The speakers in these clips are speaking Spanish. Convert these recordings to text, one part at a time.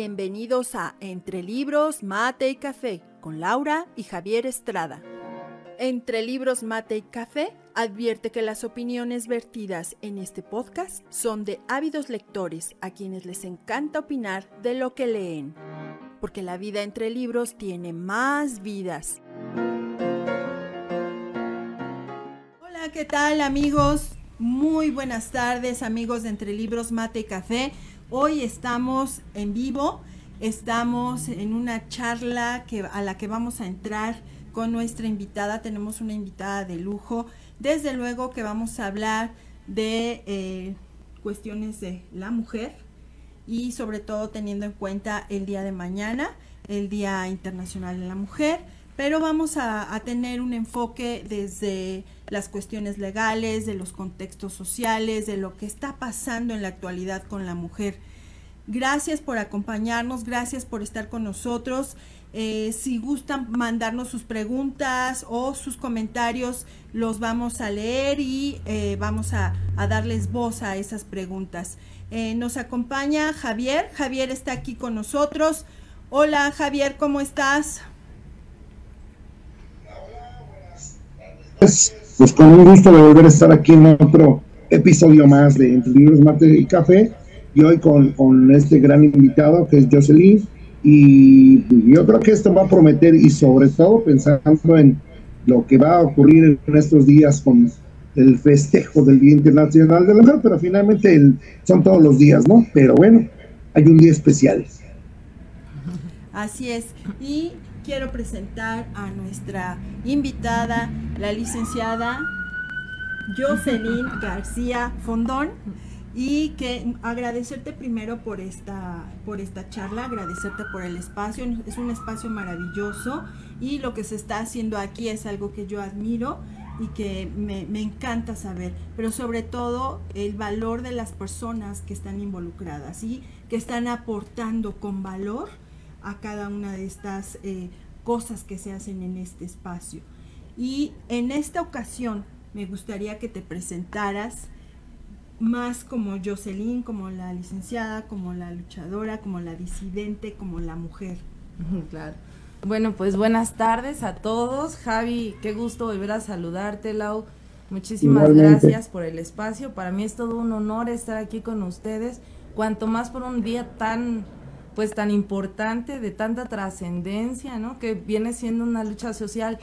Bienvenidos a Entre Libros, Mate y Café con Laura y Javier Estrada. Entre Libros, Mate y Café advierte que las opiniones vertidas en este podcast son de ávidos lectores a quienes les encanta opinar de lo que leen, porque la vida entre libros tiene más vidas. Hola, ¿qué tal amigos? Muy buenas tardes amigos de Entre Libros, Mate y Café. Hoy estamos en vivo, estamos en una charla que, a la que vamos a entrar con nuestra invitada. Tenemos una invitada de lujo. Desde luego que vamos a hablar de eh, cuestiones de la mujer y sobre todo teniendo en cuenta el día de mañana, el Día Internacional de la Mujer pero vamos a, tener un enfoque desde las cuestiones legales, de los contextos sociales, de lo que está pasando en la actualidad con la mujer. Gracias por acompañarnos, gracias por estar con nosotros. Eh, si gustan mandarnos sus preguntas o sus comentarios, los vamos a leer y eh, vamos a, darles voz a esas preguntas. Eh, nos acompaña Javier. Javier está aquí con nosotros. Hola Javier, ¿cómo estás? Pues con un gusto de volver a estar aquí en otro episodio más de Entre Libros, Mate y Café, y hoy con, este gran invitado que es Jocelyn, y yo creo que esto va a prometer, y sobre todo pensando en lo que va a ocurrir en estos días con el festejo del Día Internacional de la Mujer, pero finalmente son todos los días, ¿no? Pero bueno, hay un día especial. Así es. Y quiero presentar a nuestra invitada, la licenciada Jocelyn García Fondón y que agradecerte primero por esta por esta charla, agradecerte por el espacio, es un espacio maravilloso y lo que se está haciendo aquí es algo que yo admiro y que me, me encanta saber, pero sobre todo el valor de las personas que están involucradas y que están aportando con valor a cada una de estas eh, cosas que se hacen en este espacio. Y en esta ocasión me gustaría que te presentaras más como Jocelyn, como la licenciada, como la luchadora, como la disidente, como la mujer. Claro. Bueno, pues buenas tardes a todos. Javi, qué gusto volver a saludarte, Lau. Muchísimas gracias por el espacio. Para mí es todo un honor estar aquí con ustedes, cuanto más por un día tan pues tan importante, de tanta trascendencia, ¿no? Que viene siendo una lucha social,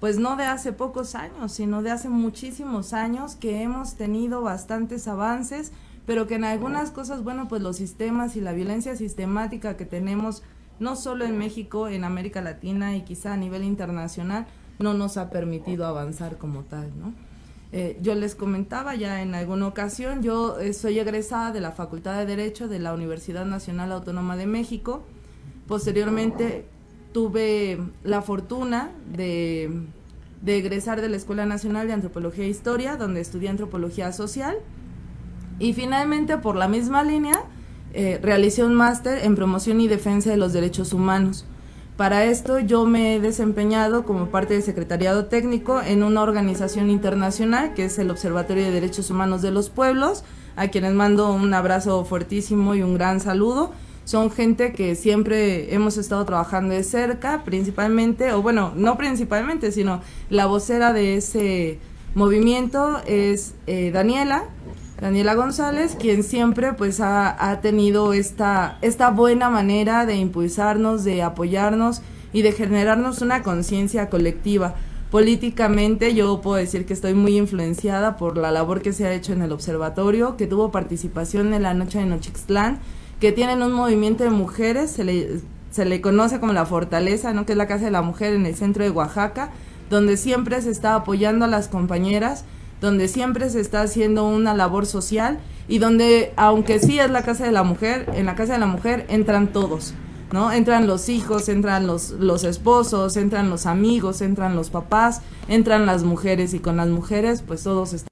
pues no de hace pocos años, sino de hace muchísimos años que hemos tenido bastantes avances, pero que en algunas cosas, bueno, pues los sistemas y la violencia sistemática que tenemos, no solo en México, en América Latina y quizá a nivel internacional, no nos ha permitido avanzar como tal, ¿no? Eh, yo les comentaba ya en alguna ocasión, yo eh, soy egresada de la Facultad de Derecho de la Universidad Nacional Autónoma de México. Posteriormente tuve la fortuna de, egresar de la Escuela Nacional de Antropología e Historia, donde estudié antropología social. Y finalmente, por la misma línea, eh, realicé un máster en promoción y defensa de los derechos humanos. Para esto yo me he desempeñado como parte del secretariado técnico en una organización internacional que es el Observatorio de Derechos Humanos de los Pueblos, a quienes mando un abrazo fuertísimo y un gran saludo. Son gente que siempre hemos estado trabajando de cerca, principalmente, o bueno, no principalmente, sino la vocera de ese movimiento es eh, Daniela, Daniela González, quien siempre pues ha, tenido esta, esta buena manera de impulsarnos, de apoyarnos y de generarnos una conciencia colectiva. Políticamente yo puedo decir que estoy muy influenciada por la labor que se ha hecho en el observatorio, que tuvo participación en la noche de Nochixtlán, que tienen un movimiento de mujeres, se le, se le conoce como la Fortaleza, ¿no? que es la Casa de la Mujer en el centro de Oaxaca, donde siempre se está apoyando a las compañeras donde siempre se está haciendo una labor social y donde, aunque sí es la casa de la mujer, en la casa de la mujer entran todos, ¿no? Entran los hijos, entran los, los esposos, entran los amigos, entran los papás, entran las mujeres y con las mujeres pues todos están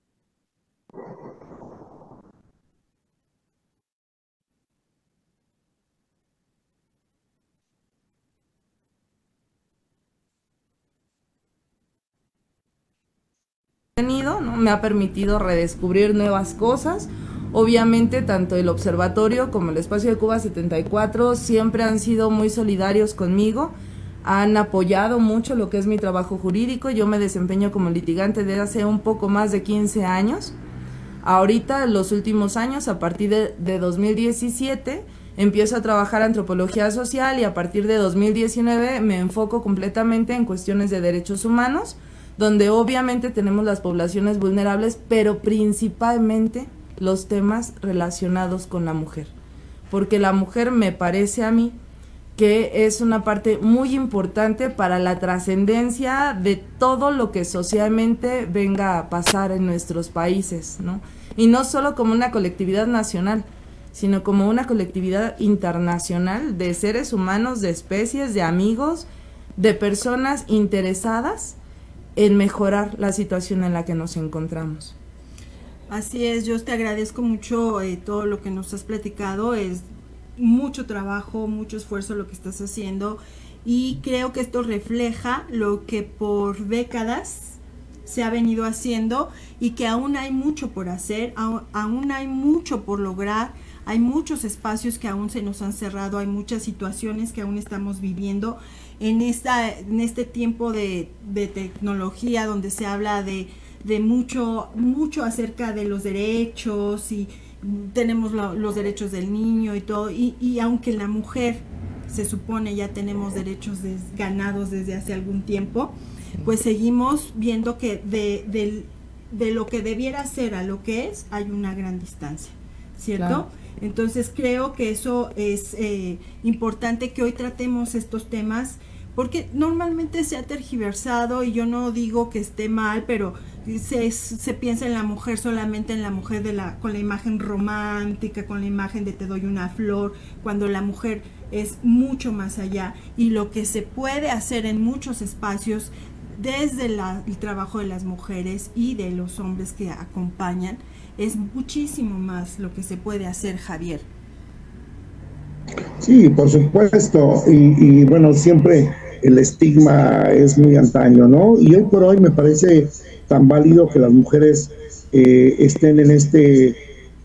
me ha permitido redescubrir nuevas cosas Obviamente, tanto el observatorio como el espacio de Cuba 74 siempre han sido muy solidarios conmigo, han apoyado mucho lo que es mi trabajo jurídico. Yo me desempeño como litigante desde hace un poco más de 15 años. Ahorita, los últimos años, a partir de, de 2017, empiezo a trabajar antropología social y a partir de 2019 me enfoco completamente en cuestiones de derechos humanos, donde obviamente tenemos las poblaciones vulnerables, pero principalmente los temas relacionados con la mujer. Porque la mujer me parece a mí que es una parte muy importante para la trascendencia de todo lo que socialmente venga a pasar en nuestros países, ¿no? Y no solo como una colectividad nacional, sino como una colectividad internacional de seres humanos, de especies, de amigos, de personas interesadas en mejorar la situación en la que nos encontramos. Así es, yo te agradezco mucho eh, todo lo que nos has platicado, es mucho trabajo, mucho esfuerzo lo que estás haciendo y creo que esto refleja lo que por décadas se ha venido haciendo y que aún hay mucho por hacer, aún hay mucho por lograr hay muchos espacios que aún se nos han cerrado, hay muchas situaciones que aún estamos viviendo en, esta, en este tiempo de, tecnología donde se habla de, mucho, mucho acerca de los derechos y tenemos los derechos del niño y todo, y, aunque la mujer se supone ya tenemos derechos ganados desde hace algún tiempo, pues seguimos viendo que de, de, lo que debiera ser a lo que es hay una gran distancia, ¿cierto? Entonces creo que eso es eh, importante que hoy tratemos estos temas porque normalmente se ha tergiversado y yo no digo que esté mal, pero se, se, piensa en la mujer solamente en la mujer de la, con la imagen romántica, con la imagen de te doy una flor, cuando la mujer es mucho más allá y lo que se puede hacer en muchos espacios desde el trabajo de las mujeres y de los hombres que acompañan es muchísimo más lo que se puede hacer, Javier. Sí, por supuesto, y, bueno, siempre el estigma es muy antaño, ¿no? Y hoy por hoy me parece tan válido que las mujeres eh, estén en este,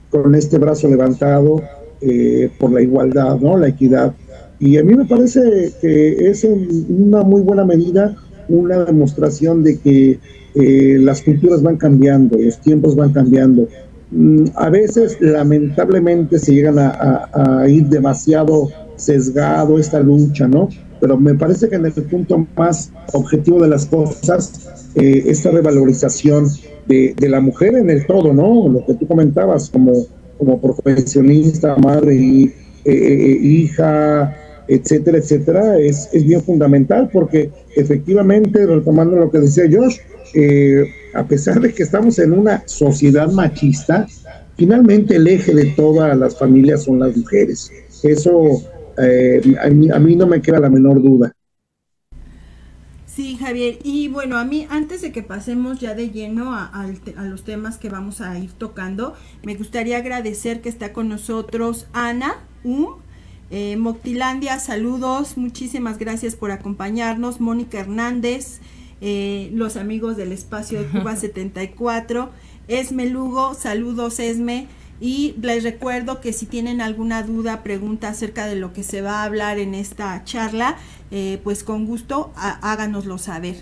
con este brazo levantado eh, por la igualdad, ¿no? La equidad. Y a mí me parece que es una muy buena medida una demostración de que eh, las culturas van cambiando, los tiempos van cambiando. Mm, a veces, lamentablemente, se llegan a, ir demasiado sesgado esta lucha, ¿no? Pero me parece que en el punto más objetivo de las cosas, eh, esta revalorización de, la mujer en el todo, ¿no? Lo que tú comentabas como, como profesionista, madre y eh, hija, etcétera, etcétera, es, es bien fundamental porque efectivamente, retomando lo que decía Josh, eh, a pesar de que estamos en una sociedad machista, finalmente el eje de todas las familias son las mujeres. Eso eh, a, mí, no me queda la menor duda. Sí, Javier. Y bueno, a mí, antes de que pasemos ya de lleno a, los temas que vamos a ir tocando, me gustaría agradecer que está con nosotros Ana Um, eh, Moctilandia, saludos, muchísimas gracias por acompañarnos. Mónica Hernández, eh, los amigos del espacio de Cuba 74. Esme Lugo, saludos Esme. Y les recuerdo que si tienen alguna duda, pregunta acerca de lo que se va a hablar en esta charla, eh, pues con gusto háganoslo saber.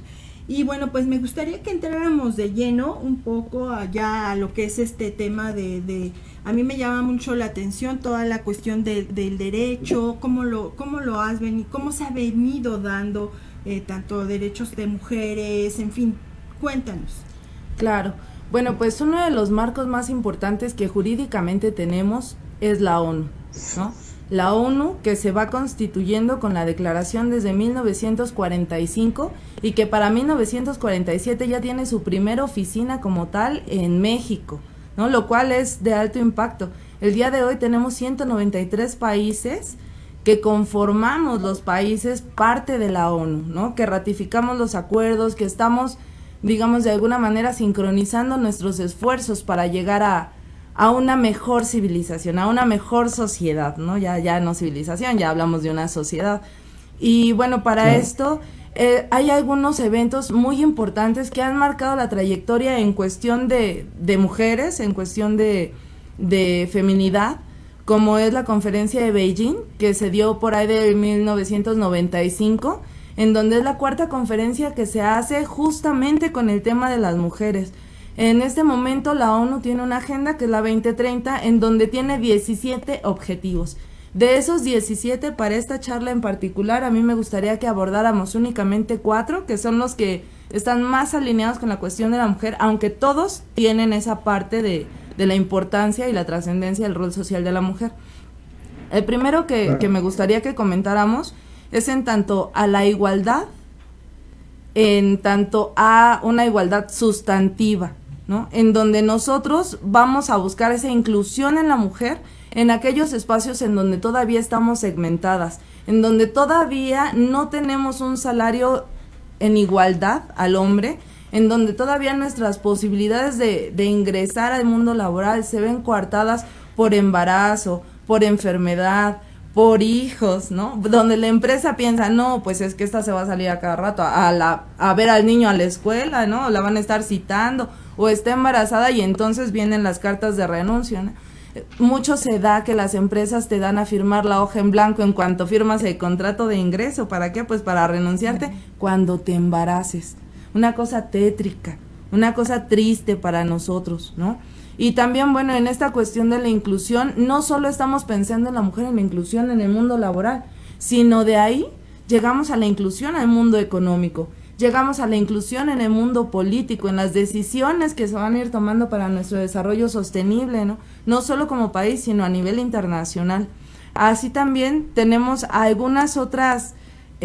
Y bueno, pues me gustaría que entráramos de lleno un poco allá a lo que es este tema de, a mí me llama mucho la atención toda la cuestión del derecho, cómo lo, cómo lo has venido, cómo se ha venido dando eh, tanto derechos de mujeres, en fin, cuéntanos. Claro, bueno, pues uno de los marcos más importantes que jurídicamente tenemos es la ONU, ¿no? la ONU que se va constituyendo con la declaración desde 1945 y que para 1947 ya tiene su primera oficina como tal en México, ¿no? Lo cual es de alto impacto. El día de hoy tenemos 193 países que conformamos los países parte de la ONU, ¿no? Que ratificamos los acuerdos, que estamos, digamos, de alguna manera sincronizando nuestros esfuerzos para llegar a, a una mejor civilización, a una mejor sociedad, ¿no? Ya, ya no civilización, ya hablamos de una sociedad. Y bueno, para esto eh, hay algunos eventos muy importantes que han marcado la trayectoria en cuestión de, de mujeres, en cuestión de, de feminidad, como es la conferencia de Beijing, que se dio por ahí de 1995, en donde es la cuarta conferencia que se hace justamente con el tema de las mujeres. En este momento la ONU tiene una agenda que es la 2030, en donde tiene 17 objetivos. De esos 17, para esta charla en particular, a mí me gustaría que abordáramos únicamente cuatro, que son los que están más alineados con la cuestión de la mujer, aunque todos tienen esa parte de, de la importancia y la trascendencia del rol social de la mujer. El primero que, que me gustaría que comentáramos es en tanto a la igualdad, en tanto a una igualdad sustantiva, ¿no? En donde nosotros vamos a buscar esa inclusión en la mujer en aquellos espacios en donde todavía estamos segmentadas, en donde todavía no tenemos un salario en igualdad al hombre, en donde todavía nuestras posibilidades de, de ingresar al mundo laboral se ven coartadas por embarazo, por enfermedad, por hijos, ¿no? Donde la empresa piensa, no, pues es que esta se va a salir a cada rato a, la, a ver al niño a la escuela, ¿no? La van a estar citando, o está embarazada y entonces vienen las cartas de renuncia, ¿no? Mucho se da que las empresas te dan a firmar la hoja en blanco en cuanto firmas el contrato de ingreso. ¿Para qué? Pues para renunciarte cuando te embaraces una cosa tétrica, una cosa triste para nosotros, ¿no? Y también, bueno, en esta cuestión de la inclusión, no solo estamos pensando en la mujer en la inclusión en el mundo laboral, sino de ahí llegamos a la inclusión al mundo económico, llegamos a la inclusión en el mundo político, en las decisiones que se van a ir tomando para nuestro desarrollo sostenible, ¿no? No solo como país, sino a nivel internacional. Así también tenemos algunas otras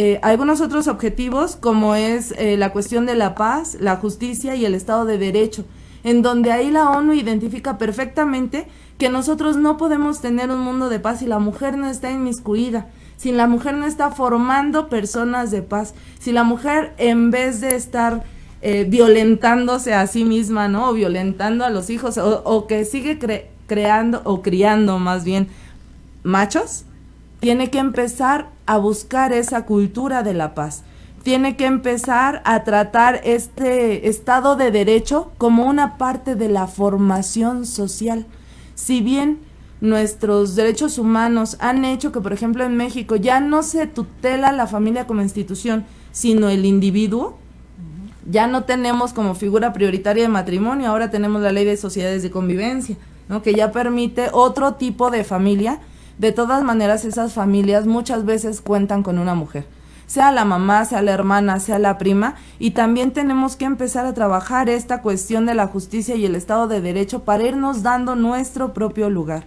eh, algunos otros objetivos como es eh, la cuestión de la paz, la justicia y el Estado de Derecho, en donde ahí la ONU identifica perfectamente que nosotros no podemos tener un mundo de paz si la mujer no está inmiscuida, si la mujer no está formando personas de paz, si la mujer en vez de estar eh, violentándose a sí misma, ¿no? O violentando a los hijos, o, que sigue creando o criando más bien machos, tiene que empezar a buscar esa cultura de la paz. Tiene que empezar a tratar este Estado de Derecho como una parte de la formación social. Si bien nuestros derechos humanos han hecho que, por ejemplo, en México ya no se tutela la familia como institución, sino el individuo, ya no tenemos como figura prioritaria de matrimonio, ahora tenemos la ley de sociedades de convivencia, ¿no? que ya permite otro tipo de familia de todas maneras esas familias muchas veces cuentan con una mujer, sea la mamá, sea la hermana, sea la prima, y también tenemos que empezar a trabajar esta cuestión de la justicia y el Estado de Derecho para irnos dando nuestro propio lugar.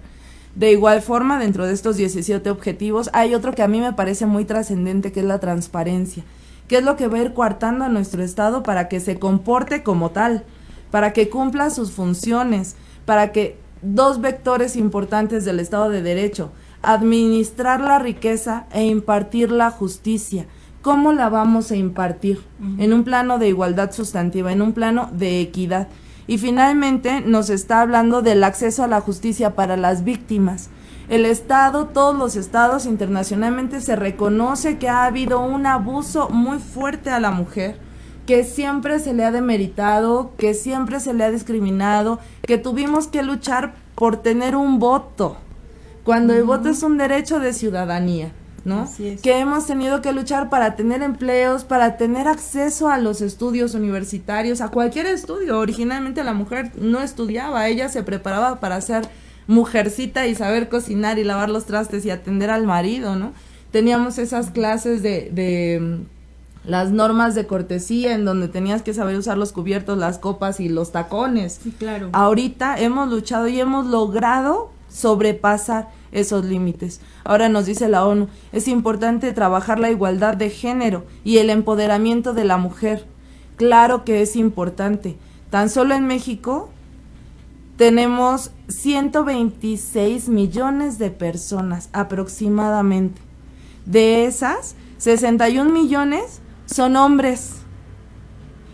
De igual forma, dentro de estos 17 objetivos, hay otro que a mí me parece muy trascendente, que es la transparencia, que es lo que va a ir coartando a nuestro Estado para que se comporte como tal, para que cumpla sus funciones, para que dos vectores importantes del Estado de Derecho, administrar la riqueza e impartir la justicia. ¿Cómo la vamos a impartir? En un plano de igualdad sustantiva, en un plano de equidad. Y finalmente nos está hablando del acceso a la justicia para las víctimas. El Estado, todos los estados internacionalmente se reconoce que ha habido un abuso muy fuerte a la mujer, que siempre se le ha demeritado, que siempre se le ha discriminado, que tuvimos que luchar por tener un voto cuando el voto es un derecho de ciudadanía, ¿no? Que hemos tenido que luchar para tener empleos, para tener acceso a los estudios universitarios, a cualquier estudio. Originalmente la mujer no estudiaba, ella se preparaba para ser mujercita y saber cocinar y lavar los trastes y atender al marido, ¿no? Teníamos esas clases de, de mm, las normas de cortesía en donde tenías que saber usar los cubiertos, las copas y los tacones. Sí, claro. Ahorita hemos luchado y hemos logrado sobrepasar esos límites. Ahora nos dice la ONU, es importante trabajar la igualdad de género y el empoderamiento de la mujer. Claro que es importante. Tan solo en México tenemos 126 millones de personas aproximadamente. De esas, 61 millones son hombres.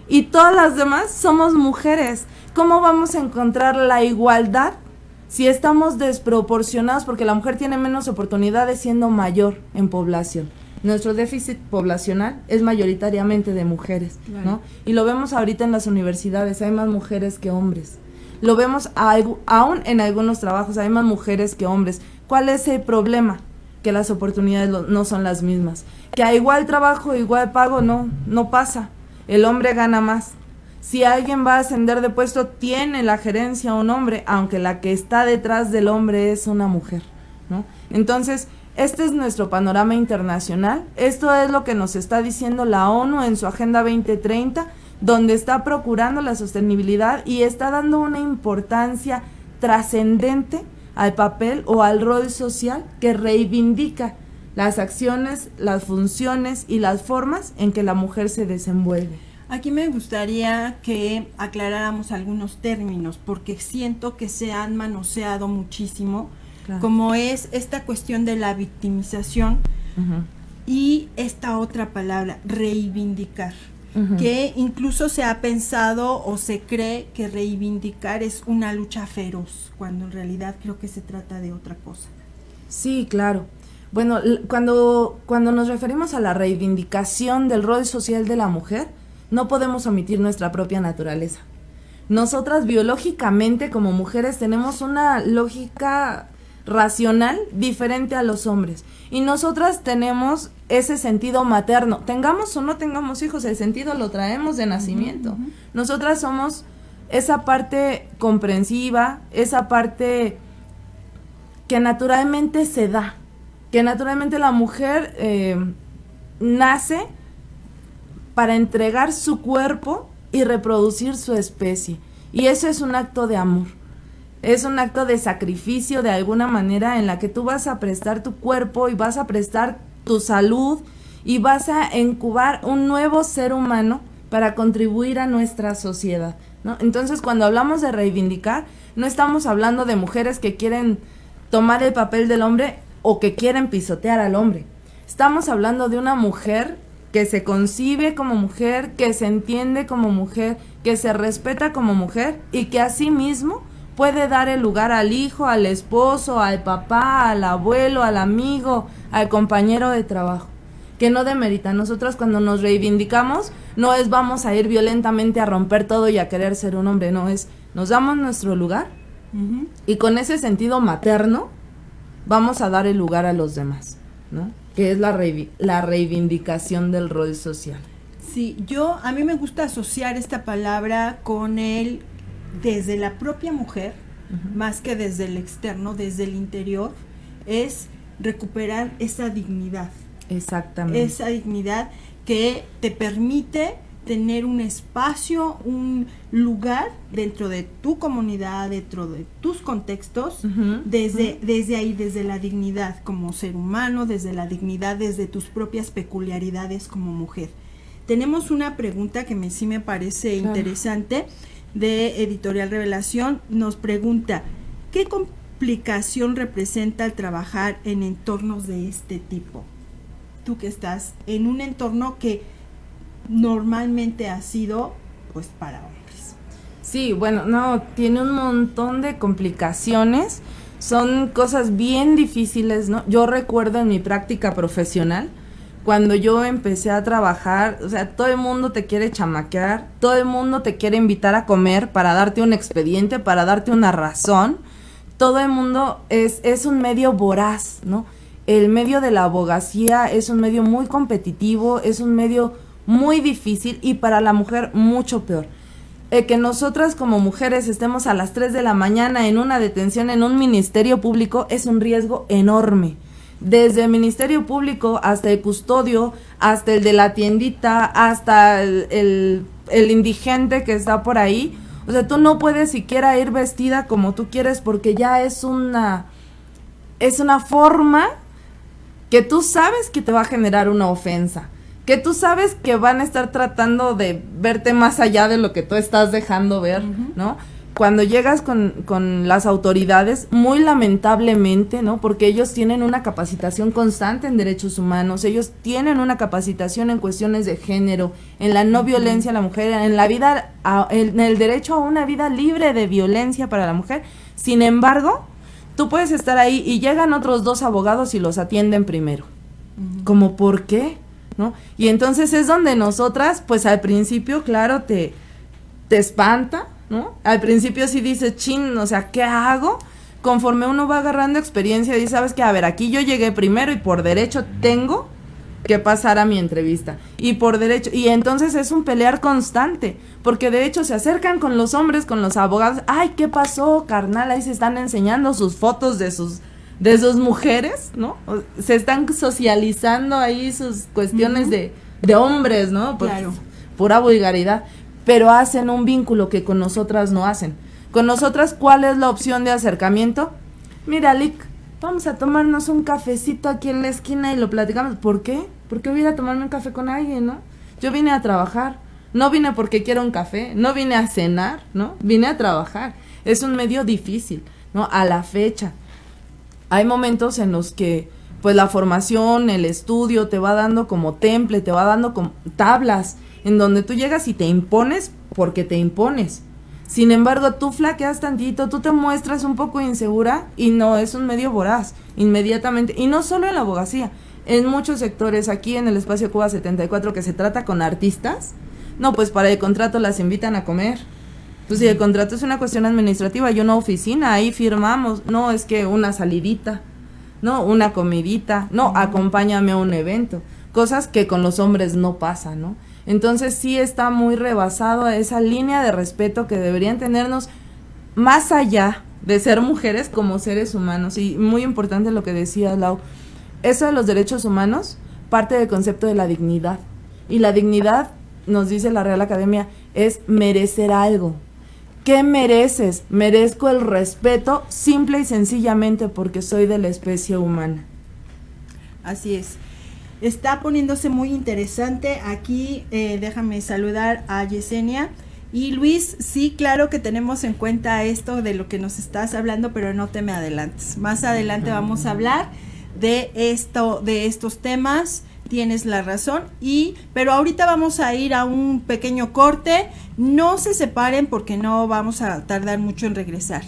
Y todas las demás somos mujeres. ¿Cómo vamos a encontrar la igualdad si estamos desproporcionados porque la mujer tiene menos oportunidades siendo mayor en población. Nuestro déficit poblacional es mayoritariamente de mujeres, ¿no? Y lo vemos ahorita en las universidades, hay más mujeres que hombres. Lo vemos aún en algunos trabajos, hay más mujeres que hombres. ¿Cuál es el problema? Que las oportunidades no son las mismas. Que a igual trabajo, igual pago, no, no pasa. El hombre gana más. Si alguien va a ascender de puesto, tiene la gerencia un hombre, aunque la que está detrás del hombre es una mujer, ¿no? Entonces, este es nuestro panorama internacional. Esto es lo que nos está diciendo la ONU en su Agenda 2030, donde está procurando la sostenibilidad y está dando una importancia trascendente al papel o al rol social que reivindica las acciones, las funciones y las formas en que la mujer se desenvuelve. Aquí me gustaría que aclaráramos algunos términos porque siento que se han manoseado muchísimo como es esta cuestión de la victimización y esta otra palabra, reivindicar, que incluso se ha pensado o se cree que reivindicar es una lucha feroz, cuando en realidad creo que se trata de otra cosa. Sí, claro. Bueno, cuando, cuando nos referimos a la reivindicación del rol social de la mujer, no podemos omitir nuestra propia naturaleza. Nosotras biológicamente como mujeres tenemos una lógica racional diferente a los hombres. Y nosotras tenemos ese sentido materno. Tengamos o no tengamos hijos, el sentido lo traemos de nacimiento. Nosotras somos esa parte comprensiva, esa parte que naturalmente se da, que naturalmente la mujer eh, nace para entregar su cuerpo y reproducir su especie. Y eso es un acto de amor es un acto de sacrificio de alguna manera en la que tú vas a prestar tu cuerpo y vas a prestar tu salud y vas a incubar un nuevo ser humano para contribuir a nuestra sociedad. ¿no? Entonces, cuando hablamos de reivindicar, no estamos hablando de mujeres que quieren tomar el papel del hombre o que quieren pisotear al hombre. Estamos hablando de una mujer que se concibe como mujer, que se entiende como mujer, que se respeta como mujer y que asimismo puede dar el lugar al hijo, al esposo, al papá, al abuelo, al amigo, al compañero de trabajo. Que no demerita. Nosotros cuando nos reivindicamos no es vamos a ir violentamente a romper todo y a querer ser un hombre, no es nos damos nuestro lugar y con ese sentido materno vamos a dar el lugar a los demás, ¿no? Que es la, la reivindicación del rol social. Sí, yo a mí me gusta asociar esta palabra con el desde la propia mujer, más que desde el externo, desde el interior, es recuperar esa dignidad. Exactamente. Esa dignidad que te permite tener un espacio, un lugar dentro de tu comunidad, dentro de tus contextos, desde, desde ahí, desde la dignidad como ser humano, desde la dignidad, desde tus propias peculiaridades como mujer. Tenemos una pregunta que me, sí me parece interesante de Editorial Revelación nos pregunta, ¿qué complicación representa el trabajar en entornos de este tipo? Tú que estás en un entorno que normalmente ha sido pues para hombres. Sí, bueno, no, tiene un montón de complicaciones, son cosas bien difíciles, ¿no? Yo recuerdo en mi práctica profesional, cuando yo empecé a trabajar, o sea, todo el mundo te quiere chamaquear, todo el mundo te quiere invitar a comer para darte un expediente, para darte una razón. Todo el mundo es, es un medio voraz, ¿no? El medio de la abogacía es un medio muy competitivo, es un medio muy difícil y para la mujer mucho peor. El que nosotras como mujeres estemos a las 3 de la mañana en una detención en un ministerio público es un riesgo enorme desde el Ministerio Público hasta el custodio, hasta el de la tiendita, hasta el, indigente que está por ahí. O sea, tú no puedes siquiera ir vestida como tú quieres porque ya es una es una forma que tú sabes que te va a generar una ofensa, que tú sabes que van a estar tratando de verte más allá de lo que tú estás dejando ver, ¿no? cuando llegas con, con, las autoridades, muy lamentablemente, ¿no? Porque ellos tienen una capacitación constante en derechos humanos, ellos tienen una capacitación en cuestiones de género, en la no violencia a la mujer, en la vida, en el derecho a una vida libre de violencia para la mujer. Sin embargo, tú puedes estar ahí y llegan otros dos abogados y los atienden primero. ¿Como por qué? ¿No? Y entonces es donde nosotras, pues al principio, claro, te, te espanta, ¿no? Al principio sí dices, chin, o sea, ¿qué hago? Conforme uno va agarrando experiencia y sabes que, a ver, aquí yo llegué primero y por derecho tengo que pasar a mi entrevista. Y por derecho, y entonces es un pelear constante, porque de hecho se acercan con los hombres, con los abogados, ay, ¿qué pasó, carnal? Ahí se están enseñando sus fotos de sus de sus mujeres, ¿no? Se están socializando ahí sus cuestiones de, de, hombres, ¿no? Pues, claro. Pura vulgaridad. Pero hacen un vínculo que con nosotras no hacen. Con nosotras, ¿cuál es la opción de acercamiento? Mira, Lick, vamos a tomarnos un cafecito aquí en la esquina y lo platicamos. ¿Por qué? Porque voy a tomarme un café con alguien, ¿no? Yo vine a trabajar. No vine porque quiero un café, no vine a cenar, ¿no? Vine a trabajar. Es un medio difícil, ¿no? A la fecha hay momentos en los que pues la formación, el estudio te va dando como temple, te va dando como tablas, en donde tú llegas y te impones porque te impones. Sin embargo, tú flaqueas tantito, tú te muestras un poco insegura y no, es un medio voraz, inmediatamente. Y no solo en la abogacía, en muchos sectores, aquí en el espacio Cuba 74 que se trata con artistas, no, pues para el contrato las invitan a comer pues si el contrato es una cuestión administrativa y una oficina, ahí firmamos. No, es que una salidita, no, una comidita, no, acompáñame a un evento. Cosas que con los hombres no pasan, ¿no? Entonces sí está muy rebasado esa línea de respeto que deberían tenernos más allá de ser mujeres como seres humanos. Y muy importante lo que decía Lau. Eso de los derechos humanos parte del concepto de la dignidad. Y la dignidad, nos dice la Real Academia, es merecer algo, ¿Qué mereces? Merezco el respeto simple y sencillamente porque soy de la especie humana. Así es. Está poniéndose muy interesante. Aquí eh, déjame saludar a Yesenia. Y Luis, sí, claro que tenemos en cuenta esto de lo que nos estás hablando, pero no te me adelantes. Más adelante vamos a hablar de esto, de estos temas tienes la razón. Y, pero ahorita vamos a ir a un pequeño corte. No se separen porque no vamos a tardar mucho en regresar.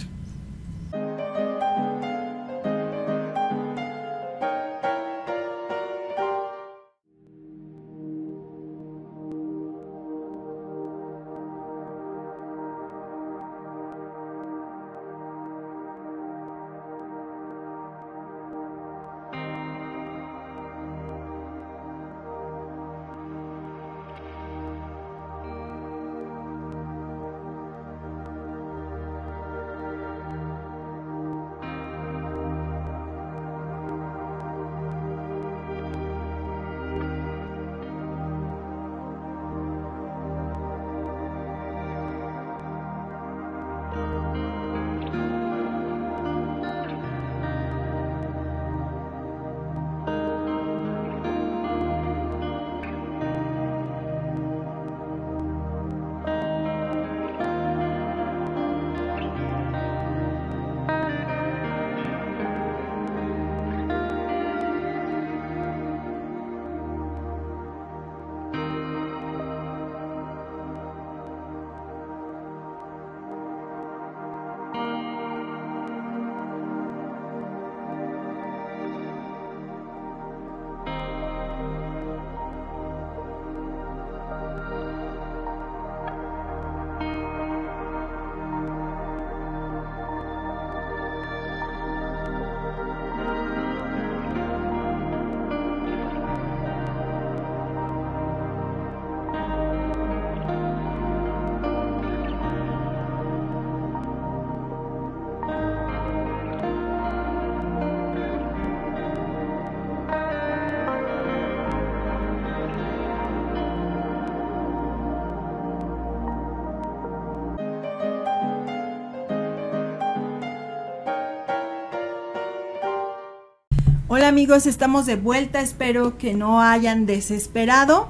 Hola amigos, estamos de vuelta. Espero que no hayan desesperado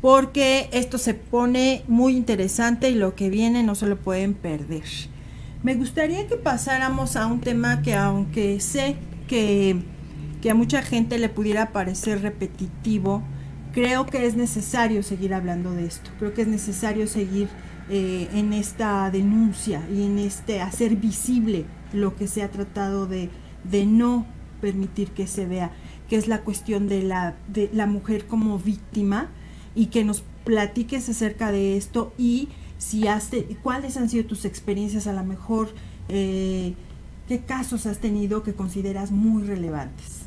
porque esto se pone muy interesante y lo que viene no se lo pueden perder. Me gustaría que pasáramos a un tema que aunque sé que, a mucha gente le pudiera parecer repetitivo, creo que es necesario seguir hablando de esto. Creo que es necesario seguir eh, en esta denuncia y en este hacer visible lo que se ha tratado de, de no permitir que se vea, que es la cuestión de la, de la mujer como víctima y que nos platiques acerca de esto y si has cuáles han sido tus experiencias a lo mejor, eh, qué casos has tenido que consideras muy relevantes.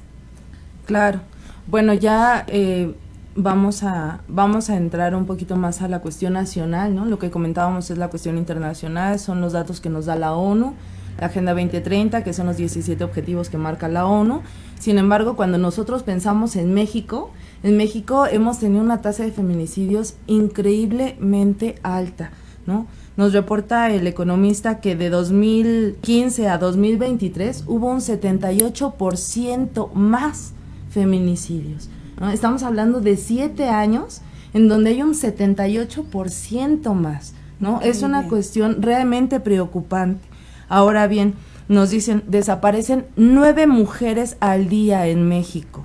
Claro, bueno, ya eh, vamos, a, vamos a entrar un poquito más a la cuestión nacional, ¿no? Lo que comentábamos es la cuestión internacional, son los datos que nos da la ONU, la Agenda 2030, que son los 17 objetivos que marca la ONU. Sin embargo, cuando nosotros pensamos en México, en México hemos tenido una tasa de feminicidios increíblemente alta, ¿no? Nos reporta el economista que de 2015 a 2023 hubo un 78% más feminicidios. Estamos hablando de siete años en donde hay un 78% más. ¿no? Es una cuestión realmente preocupante. Ahora bien, nos dicen, desaparecen nueve mujeres al día en México.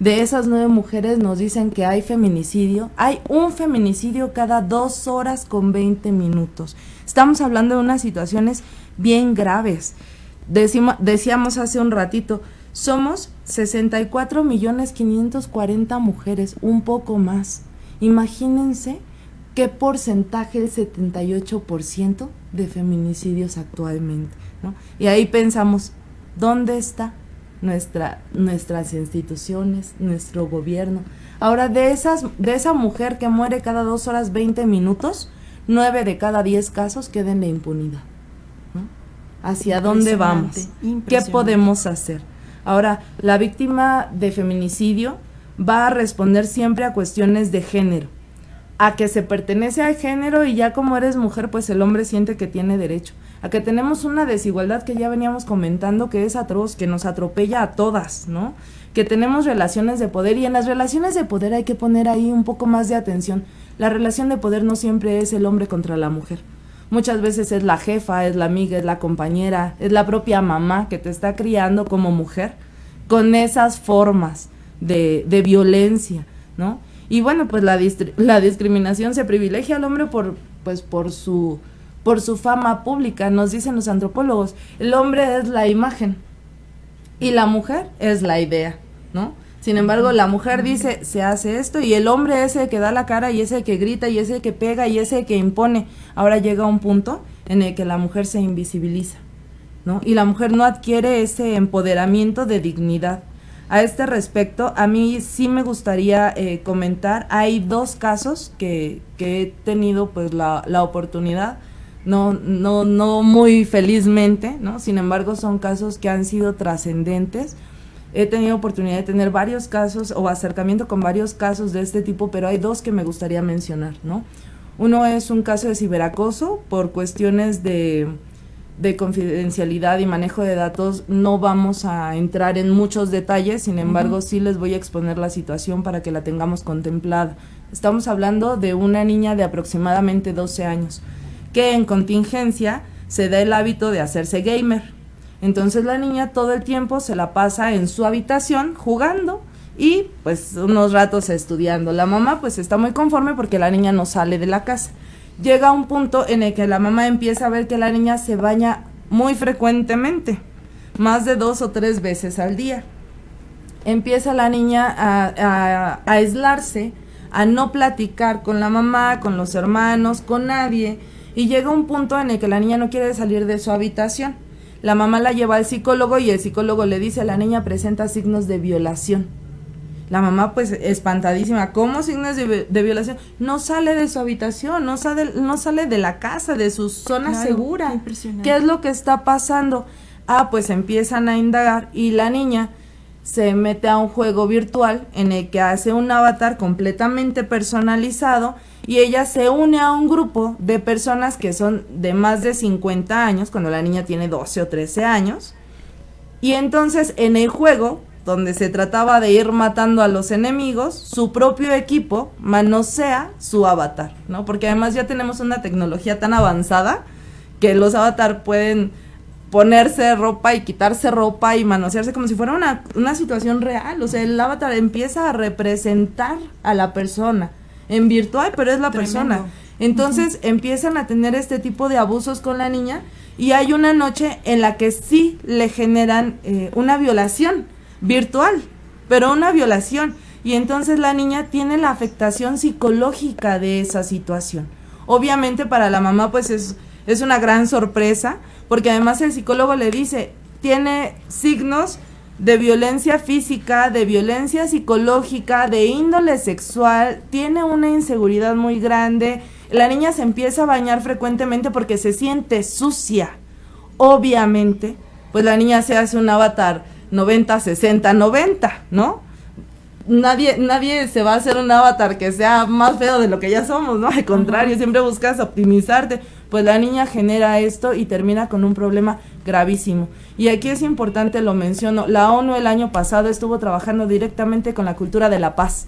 De esas nueve mujeres nos dicen que hay feminicidio. Hay un feminicidio cada dos horas con 20 minutos. Estamos hablando de unas situaciones bien graves. decíamos hace un ratito, somos 64 millones 540 mujeres, un poco más. Imagínense qué porcentaje, el 78% de feminicidios actualmente. ¿no? Y ahí pensamos, ¿dónde está nuestra, nuestras instituciones, nuestro gobierno? Ahora, de, esas, de esa mujer que muere cada dos horas 20 minutos, nueve de cada diez casos queden de impunidad. ¿Hacia dónde vamos? ¿Qué podemos hacer? Ahora, la víctima de feminicidio va a responder siempre a cuestiones de género, a que se pertenece al género y ya como eres mujer, pues el hombre siente que tiene derecho, a que tenemos una desigualdad que ya veníamos comentando que es atroz, que nos atropella a todas, ¿no? Que tenemos relaciones de poder y en las relaciones de poder hay que poner ahí un poco más de atención. La relación de poder no siempre es el hombre contra la mujer. Muchas veces es la jefa, es la amiga, es la compañera, es la propia mamá que te está criando como mujer con esas formas de, de violencia, ¿no? Y bueno, pues la, la discriminación se privilegia al hombre por, pues por su, por su fama pública, nos dicen los antropólogos. El hombre es la imagen y la mujer es la idea, ¿no? Sin embargo, la mujer dice, se hace esto y el hombre es el que da la cara y es el que grita y es el que pega y es el que impone. Ahora llega un punto en el que la mujer se invisibiliza, ¿no? Y la mujer no adquiere ese empoderamiento de dignidad. A este respecto, a mí sí me gustaría eh, comentar, hay dos casos que, que he tenido pues la, la oportunidad, no, no, no muy felizmente, ¿no? Sin embargo, son casos que han sido trascendentes he tenido oportunidad de tener varios casos o acercamiento con varios casos de este tipo, pero hay dos que me gustaría mencionar, ¿no? Uno es un caso de ciberacoso por cuestiones de, de confidencialidad y manejo de datos. No vamos a entrar en muchos detalles, sin embargo, sí les voy a exponer la situación para que la tengamos contemplada. Estamos hablando de una niña de aproximadamente 12 años que en contingencia se da el hábito de hacerse gamer entonces la niña todo el tiempo se la pasa en su habitación jugando y pues unos ratos estudiando. La mamá pues está muy conforme porque la niña no sale de la casa. Llega un punto en el que la mamá empieza a ver que la niña se baña muy frecuentemente, más de dos o tres veces al día. Empieza la niña a, aislarse, a no platicar con la mamá, con los hermanos, con nadie, y llega un punto en el que la niña no quiere salir de su habitación la mamá la lleva al psicólogo y el psicólogo le dice, la niña presenta signos de violación. La mamá pues espantadísima, ¿cómo signos de, violación? No sale de su habitación, no sale, no sale de la casa, de su zona segura. ¿Qué es lo que está pasando? Ah, pues empiezan a indagar y la niña se mete a un juego virtual en el que hace un avatar completamente personalizado y ella se une a un grupo de personas que son de más de 50 años, cuando la niña tiene 12 o 13 años. Y entonces en el juego, donde se trataba de ir matando a los enemigos, su propio equipo manosea su avatar, ¿no? Porque además ya tenemos una tecnología tan avanzada que los avatar pueden ponerse ropa y quitarse ropa y manosearse como si fuera una, una situación real. O sea, el avatar empieza a representar a la persona en virtual, pero es la persona. Entonces empiezan a tener este tipo de abusos con la niña y hay una noche en la que sí le generan eh, una violación virtual, pero una violación. Y entonces la niña tiene la afectación psicológica de esa situación. Obviamente para la mamá pues es, es una gran sorpresa, porque además el psicólogo le dice, tiene signos de violencia física, de violencia psicológica, de índole sexual, tiene una inseguridad muy grande, la niña se empieza a bañar frecuentemente porque se siente sucia. Obviamente, pues la niña se hace un avatar 90, 60, 90, ¿no? Nadie, nadie se va a hacer un avatar que sea más feo de lo que ya somos, ¿no? Al contrario, siempre buscas optimizarte. Pues la niña genera esto y termina con un problema gravísimo. Y aquí es importante, lo menciono, la ONU el año pasado estuvo trabajando directamente con la cultura de la paz,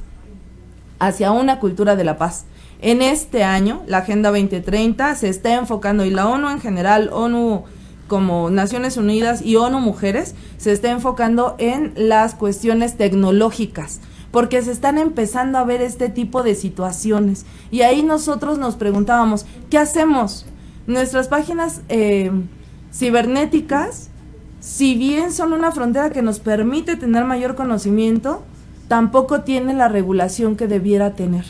hacia una cultura de la paz. En este año, la Agenda 2030 se está enfocando, y la ONU en general, ONU como Naciones Unidas y ONU Mujeres, se está enfocando en las cuestiones tecnológicas, porque se están empezando a ver este tipo de situaciones. Y ahí nosotros nos preguntábamos, ¿qué hacemos? Nuestras páginas eh, cibernéticas, si bien son una frontera que nos permite tener mayor conocimiento, tampoco tiene la regulación que debiera tener.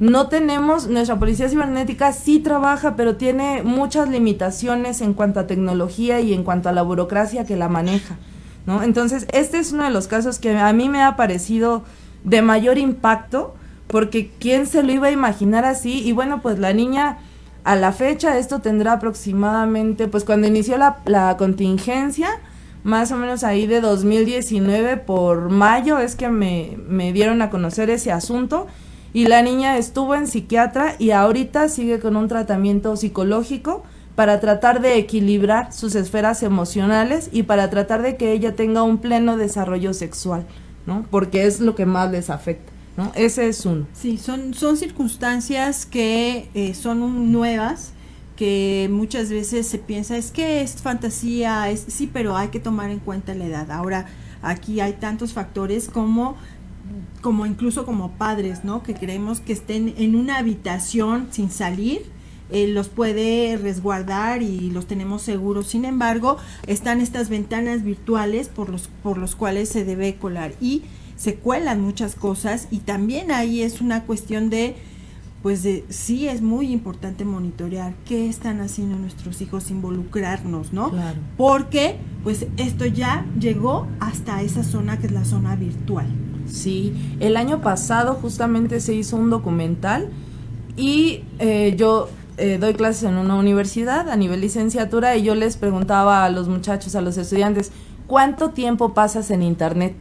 No tenemos, nuestra policía cibernética sí trabaja, pero tiene muchas limitaciones en cuanto a tecnología y en cuanto a la burocracia que la maneja, ¿no? Entonces, este es uno de los casos que a mí me ha parecido de mayor impacto, porque quién se lo iba a imaginar así, y bueno, pues la niña a la fecha esto tendrá aproximadamente, pues cuando inició la, la contingencia, más o menos ahí de 2019 por mayo es que me, me dieron a conocer ese asunto y la niña estuvo en psiquiatra y ahorita sigue con un tratamiento psicológico para tratar de equilibrar sus esferas emocionales y para tratar de que ella tenga un pleno desarrollo sexual, ¿no? Porque es lo que más les afecta, ¿no? Ese es uno. Sí, son, son circunstancias que eh, son nuevas, que muchas veces se piensa, es que es fantasía, es, sí, pero hay que tomar en cuenta la edad. Ahora, aquí hay tantos factores como como incluso como padres, ¿no? Que creemos que estén en una habitación sin salir, eh, los puede resguardar y los tenemos seguros. Sin embargo, están estas ventanas virtuales por los, por los cuales se debe colar y se cuelan muchas cosas y también ahí es una cuestión de, pues de, sí es muy importante monitorear qué están haciendo nuestros hijos, involucrarnos, ¿no? Claro. Porque pues esto ya llegó hasta esa zona que es la zona virtual. Sí, el año pasado justamente se hizo un documental y eh, yo eh, doy clases en una universidad a nivel licenciatura y yo les preguntaba a los muchachos, a los estudiantes, ¿cuánto tiempo pasas en internet?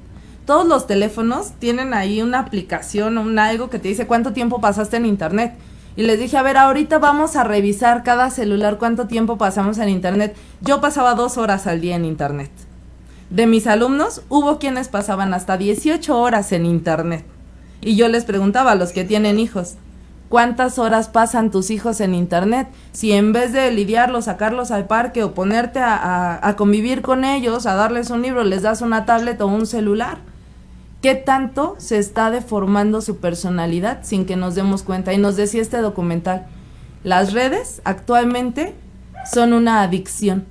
Todos los teléfonos tienen ahí una aplicación un algo que te dice cuánto tiempo pasaste en internet. Y les dije, a ver, ahorita vamos a revisar cada celular cuánto tiempo pasamos en internet. Yo pasaba dos horas al día en internet de mis alumnos hubo quienes pasaban hasta 18 horas en internet. Y yo les preguntaba a los que tienen hijos, ¿cuántas horas pasan tus hijos en internet? Si en vez de lidiarlos, sacarlos al parque o ponerte a, convivir con ellos, a darles un libro, les das una tablet o un celular. ¿Qué tanto se está deformando su personalidad sin que nos demos cuenta? Y nos decía este documental, las redes actualmente son una adicción.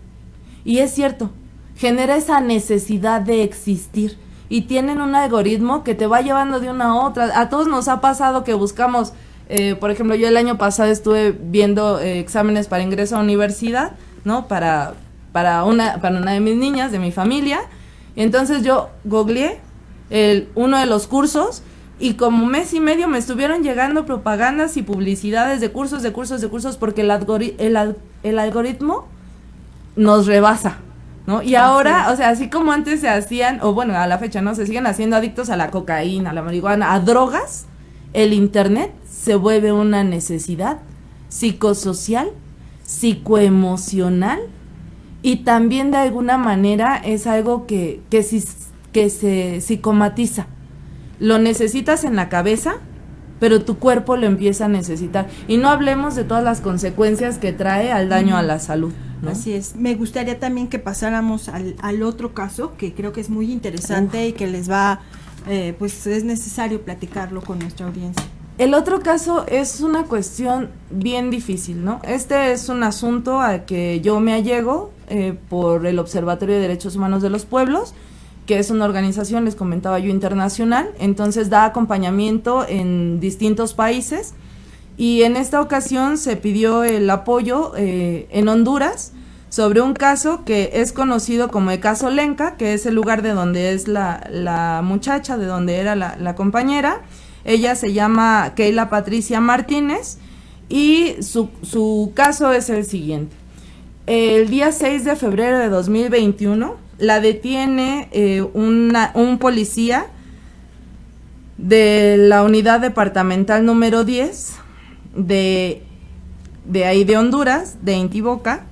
Y es cierto, genera esa necesidad de existir y tienen un algoritmo que te va llevando de una a otra. A todos nos ha pasado que buscamos, eh, por ejemplo, yo el año pasado estuve viendo eh, exámenes para ingreso a universidad, ¿no? Para, para, una, para una de mis niñas, de mi familia. Y entonces yo googleé el, uno de los cursos y como mes y medio me estuvieron llegando propagandas y publicidades de cursos, de cursos, de cursos, porque el, el, el algoritmo nos rebasa. ¿No? Y ahora, o sea, así como antes se hacían, o bueno, a la fecha, ¿no? Se siguen haciendo adictos a la cocaína, a la marihuana, a drogas, el Internet se vuelve una necesidad psicosocial, psicoemocional y también de alguna manera es algo que, que, que se psicomatiza. Lo necesitas en la cabeza, pero tu cuerpo lo empieza a necesitar. Y no hablemos de todas las consecuencias que trae al daño a la salud. Así es. Me gustaría también que pasáramos al, otro caso, que creo que es muy interesante y que les va, eh, pues es necesario platicarlo con nuestra audiencia. El otro caso es una cuestión bien difícil, ¿no? Este es un asunto al que yo me allego eh, por el Observatorio de Derechos Humanos de los Pueblos, que es una organización, les comentaba yo, internacional, entonces da acompañamiento en distintos países y en esta ocasión se pidió el apoyo eh, en Honduras sobre un caso que es conocido como el caso Lenca, que es el lugar de donde es la, muchacha, de donde era la, compañera. Ella se llama Keila Patricia Martínez y su, su caso es el siguiente. El día 6 de febrero de 2021 la detiene eh, un policía de la unidad departamental número 10 de, de ahí de Honduras, de Intiboca,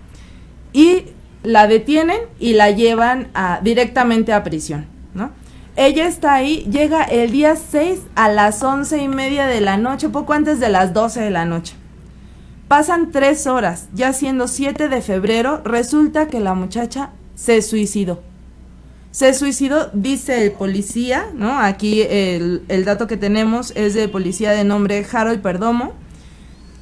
y la detienen y la llevan directamente a prisión, ¿no? Ella está ahí, llega el día 6 a las once y media de la noche, poco antes de las 12 de la noche. Pasan tres horas, ya siendo 7 de febrero, resulta que la muchacha se suicidó. Se suicidó, dice el policía, ¿no? Aquí el, el dato que tenemos es de policía de nombre Harold Perdomo,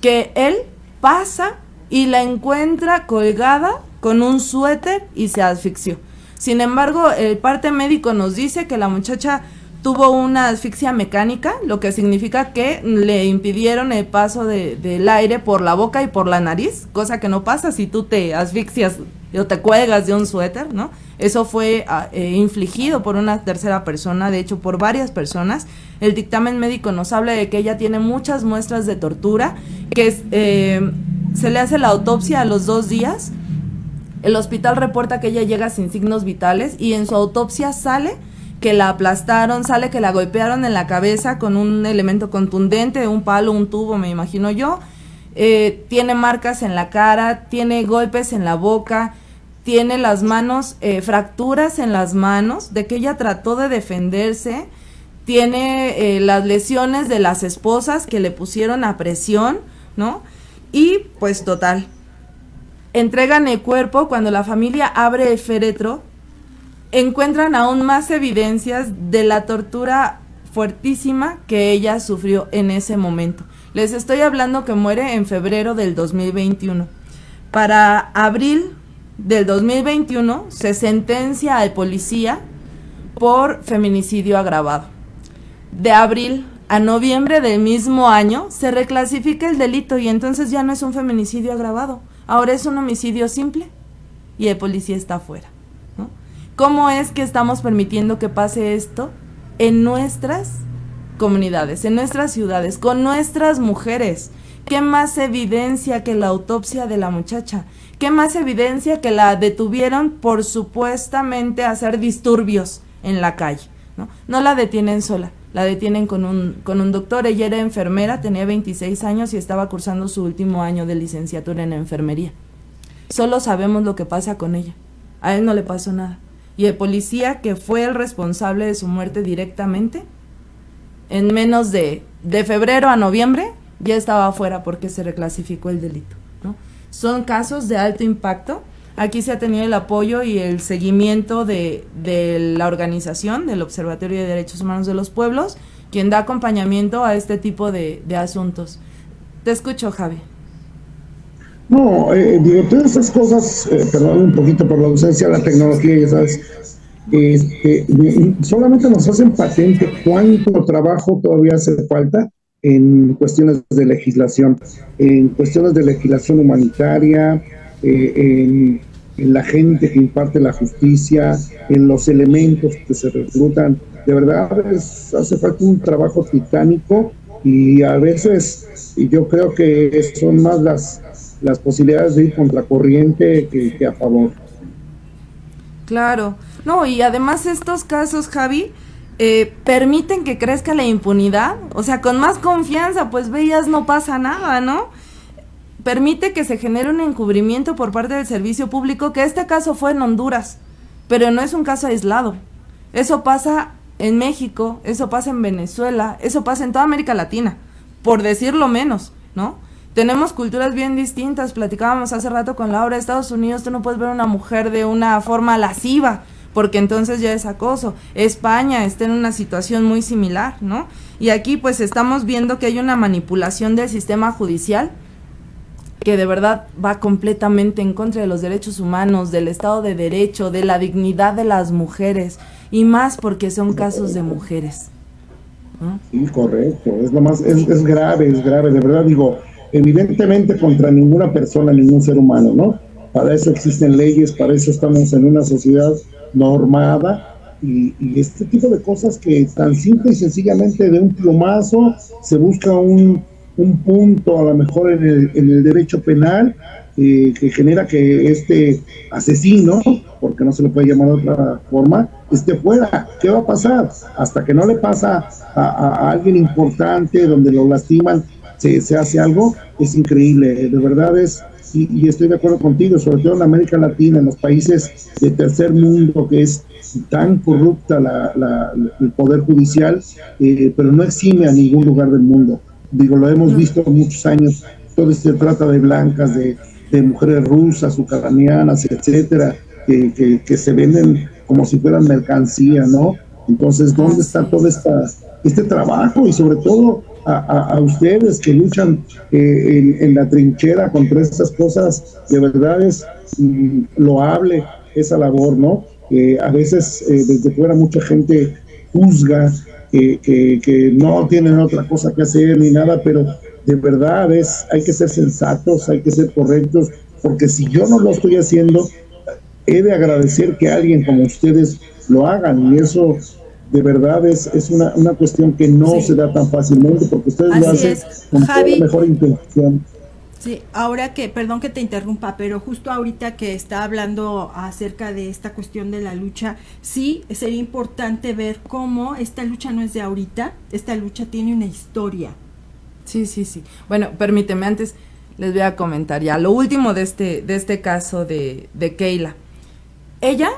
que él pasa y la encuentra colgada con un suéter y se asfixió. Sin embargo, el parte médico nos dice que la muchacha tuvo una asfixia mecánica, lo que significa que le impidieron el paso del aire por la boca y por la nariz, cosa que no pasa si tú te asfixias o te cuelgas de un suéter, ¿no? Eso fue ah, eh, infligido por una tercera persona, de hecho por varias personas. El dictamen médico nos habla de que ella tiene muchas muestras de tortura, que eh, se le hace la autopsia a los dos días. El hospital reporta que ella llega sin signos vitales y en su autopsia sale que la aplastaron, sale que la golpearon en la cabeza con un elemento contundente, un palo, un tubo, me imagino yo. Eh, tiene marcas en la cara, tiene golpes en la boca, tiene las manos, eh, fracturas en las manos, de que ella trató de defenderse, tiene eh, las lesiones de las esposas que le pusieron a presión, ¿no? Y pues total, entregan el cuerpo cuando la familia abre el féretro, encuentran aún más evidencias de la tortura fuertísima que ella sufrió en ese momento. Les estoy hablando que muere en febrero del 2021. Para abril del 2021 se sentencia al policía por feminicidio agravado. De abril a noviembre del mismo año se reclasifica el delito y entonces ya no es un feminicidio agravado, ahora es un homicidio simple y el policía está afuera. ¿Cómo es que estamos permitiendo que pase esto en nuestras comunidades, en nuestras ciudades, con nuestras mujeres? ¿Qué más evidencia que la autopsia de la muchacha? ¿Qué más evidencia que la detuvieron por supuestamente hacer disturbios en la calle? No, no la detienen sola, la detienen con un, con un doctor. Ella era enfermera, tenía 26 años y estaba cursando su último año de licenciatura en enfermería. Solo sabemos lo que pasa con ella. A él no le pasó nada. Y el policía que fue el responsable de su muerte directamente, en menos de, de febrero a noviembre, ya estaba afuera porque se reclasificó el delito. Son casos de alto impacto. Aquí se ha tenido el apoyo y el seguimiento de, la organización, del Observatorio de Derechos Humanos de los Pueblos, quien da acompañamiento a este tipo de, asuntos. Te escucho, Javi. No, eh, digo, todas esas cosas, eh, perdón un poquito por la ausencia de la tecnología, ya sabes, este, solamente nos hacen patente cuánto trabajo todavía hace falta en cuestiones de legislación, en cuestiones de legislación humanitaria, eh, en, la gente que imparte la justicia, en los elementos que se reclutan. De verdad hace falta un trabajo titánico y a veces yo creo que son más las, las posibilidades de ir contra corriente que, que a favor. Claro, no, y además estos casos, Javi, eh, permiten que crezca la impunidad, o sea, con más confianza, pues veías no pasa nada, ¿no? Permite que se genere un encubrimiento por parte del servicio público, que este caso fue en Honduras, pero no es un caso aislado. Eso pasa en México, eso pasa en Venezuela, eso pasa en toda América Latina, por decirlo menos, ¿no? Tenemos culturas bien distintas, platicábamos hace rato con Laura, Estados Unidos tú no puedes ver a una mujer de una forma lasciva, porque entonces ya es acoso. España está en una situación muy similar, ¿no? Y aquí pues estamos viendo que hay una manipulación del sistema judicial que de verdad va completamente en contra de los derechos humanos, del Estado de Derecho, de la dignidad de las mujeres, y más porque son casos de mujeres. Sí, correcto, es lo más, es, grave, es grave, de verdad digo, evidentemente contra ninguna persona, ningún ser humano, ¿no? Para eso existen leyes, para eso estamos en una sociedad normada y, este tipo de cosas que tan simple y sencillamente de un plumazo se busca un, un punto a lo mejor en el, en el derecho penal eh, que genera que este asesino, porque no se le puede llamar de otra forma, esté fuera. ¿Qué va a pasar? Hasta que no le pasa a, alguien importante, donde lo lastiman, se, se, hace algo, es increíble. De verdad es, y, estoy de acuerdo contigo, sobre todo en América Latina, en los países de tercer mundo, que es tan corrupta la, el poder judicial, eh, pero no exime a ningún lugar del mundo. Digo, lo hemos visto muchos años, todo se trata de blancas, de de mujeres rusas, ucranianas, etcétera, que, que, se venden como si fueran mercancía, ¿no? Entonces, ¿dónde está todo esta, este trabajo? Y sobre todo a, ustedes que luchan eh, en, la trinchera contra estas cosas, de verdad es mm, loable esa labor, ¿no? a veces eh, desde fuera mucha gente juzga que, que, no tienen otra cosa que hacer ni nada, pero de verdad es, hay que ser sensatos, hay que ser correctos, porque si yo no lo estoy haciendo, he de agradecer que alguien como ustedes lo hagan y eso de verdad es, es una, una cuestión que no se da tan fácilmente porque ustedes lo hacen con la mejor intención. Sí, ahora que, perdón que te interrumpa, pero justo ahorita que está hablando acerca de esta cuestión de la lucha, sí sería importante ver cómo esta lucha no es de ahorita, esta lucha tiene una historia, Sí, sí, sí. Bueno, permíteme, antes les voy a comentar ya lo último de este, de este caso de, de Keila. Ella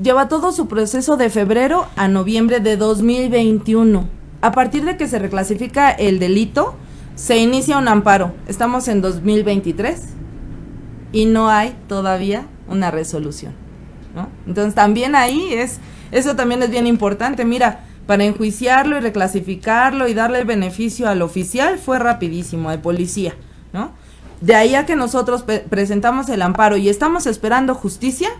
lleva todo su proceso de febrero a noviembre de 2021. A partir de que se reclasifica el delito, se inicia un amparo. Estamos en 2023 y no hay todavía una resolución. Entonces también ahí es, eso también es bien importante. Mira, para enjuiciarlo y reclasificarlo y darle el beneficio al oficial fue rapidísimo, de policía, ¿no? De ahí a que nosotros presentamos el amparo y estamos esperando justicia,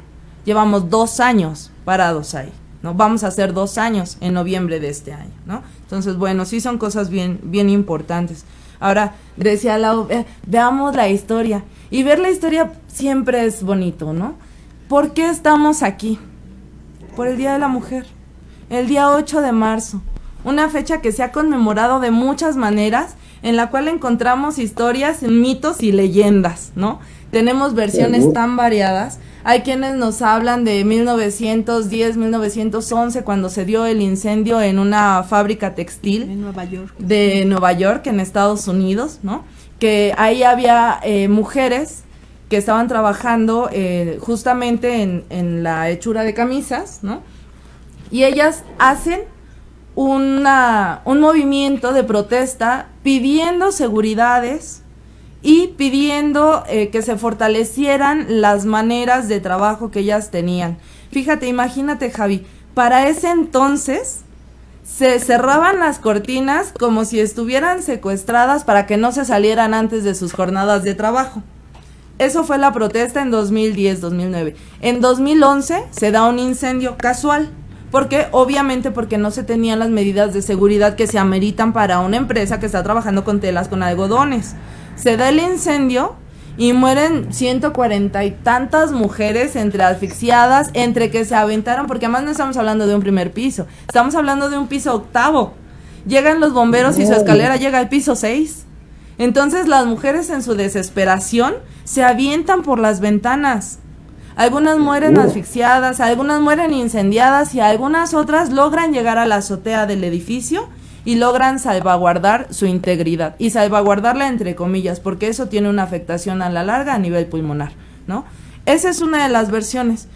llevamos dos años parados ahí, ¿no? Vamos a hacer dos años en noviembre de este año, ¿no? Entonces, bueno, sí son cosas bien, bien importantes. Ahora, decía Lau, veamos la historia. Y ver la historia siempre es bonito, ¿no? ¿Por qué estamos aquí? Por el Día de la Mujer el día 8 de marzo, una fecha que se ha conmemorado de muchas maneras, en la cual encontramos historias, mitos y leyendas, ¿no? Tenemos versiones tan variadas. Hay quienes nos hablan de 1910, 1911, cuando se dio el incendio en una fábrica textil en Nueva York. de Nueva York, en Estados Unidos, ¿no? Que ahí había eh, mujeres que estaban trabajando eh, justamente en, en la hechura de camisas, ¿no? y ellas hacen una, un movimiento de protesta pidiendo seguridades y pidiendo eh, que se fortalecieran las maneras de trabajo que ellas tenían. Fíjate, imagínate Javi, para ese entonces se cerraban las cortinas como si estuvieran secuestradas para que no se salieran antes de sus jornadas de trabajo. Eso fue la protesta en 2010-2009. En 2011 se da un incendio casual porque obviamente porque no se tenían las medidas de seguridad que se ameritan para una empresa que está trabajando con telas con algodones. Se da el incendio y mueren 140 y tantas mujeres entre asfixiadas, entre que se aventaron, porque además no estamos hablando de un primer piso, estamos hablando de un piso octavo. Llegan los bomberos y su escalera llega al piso 6. Entonces las mujeres en su desesperación se avientan por las ventanas. Algunas mueren asfixiadas, algunas mueren incendiadas y algunas otras logran llegar a la azotea del edificio y logran salvaguardar su integridad y salvaguardarla entre comillas porque eso tiene una afectación a la larga a nivel pulmonar, ¿no? Esa es una de las versiones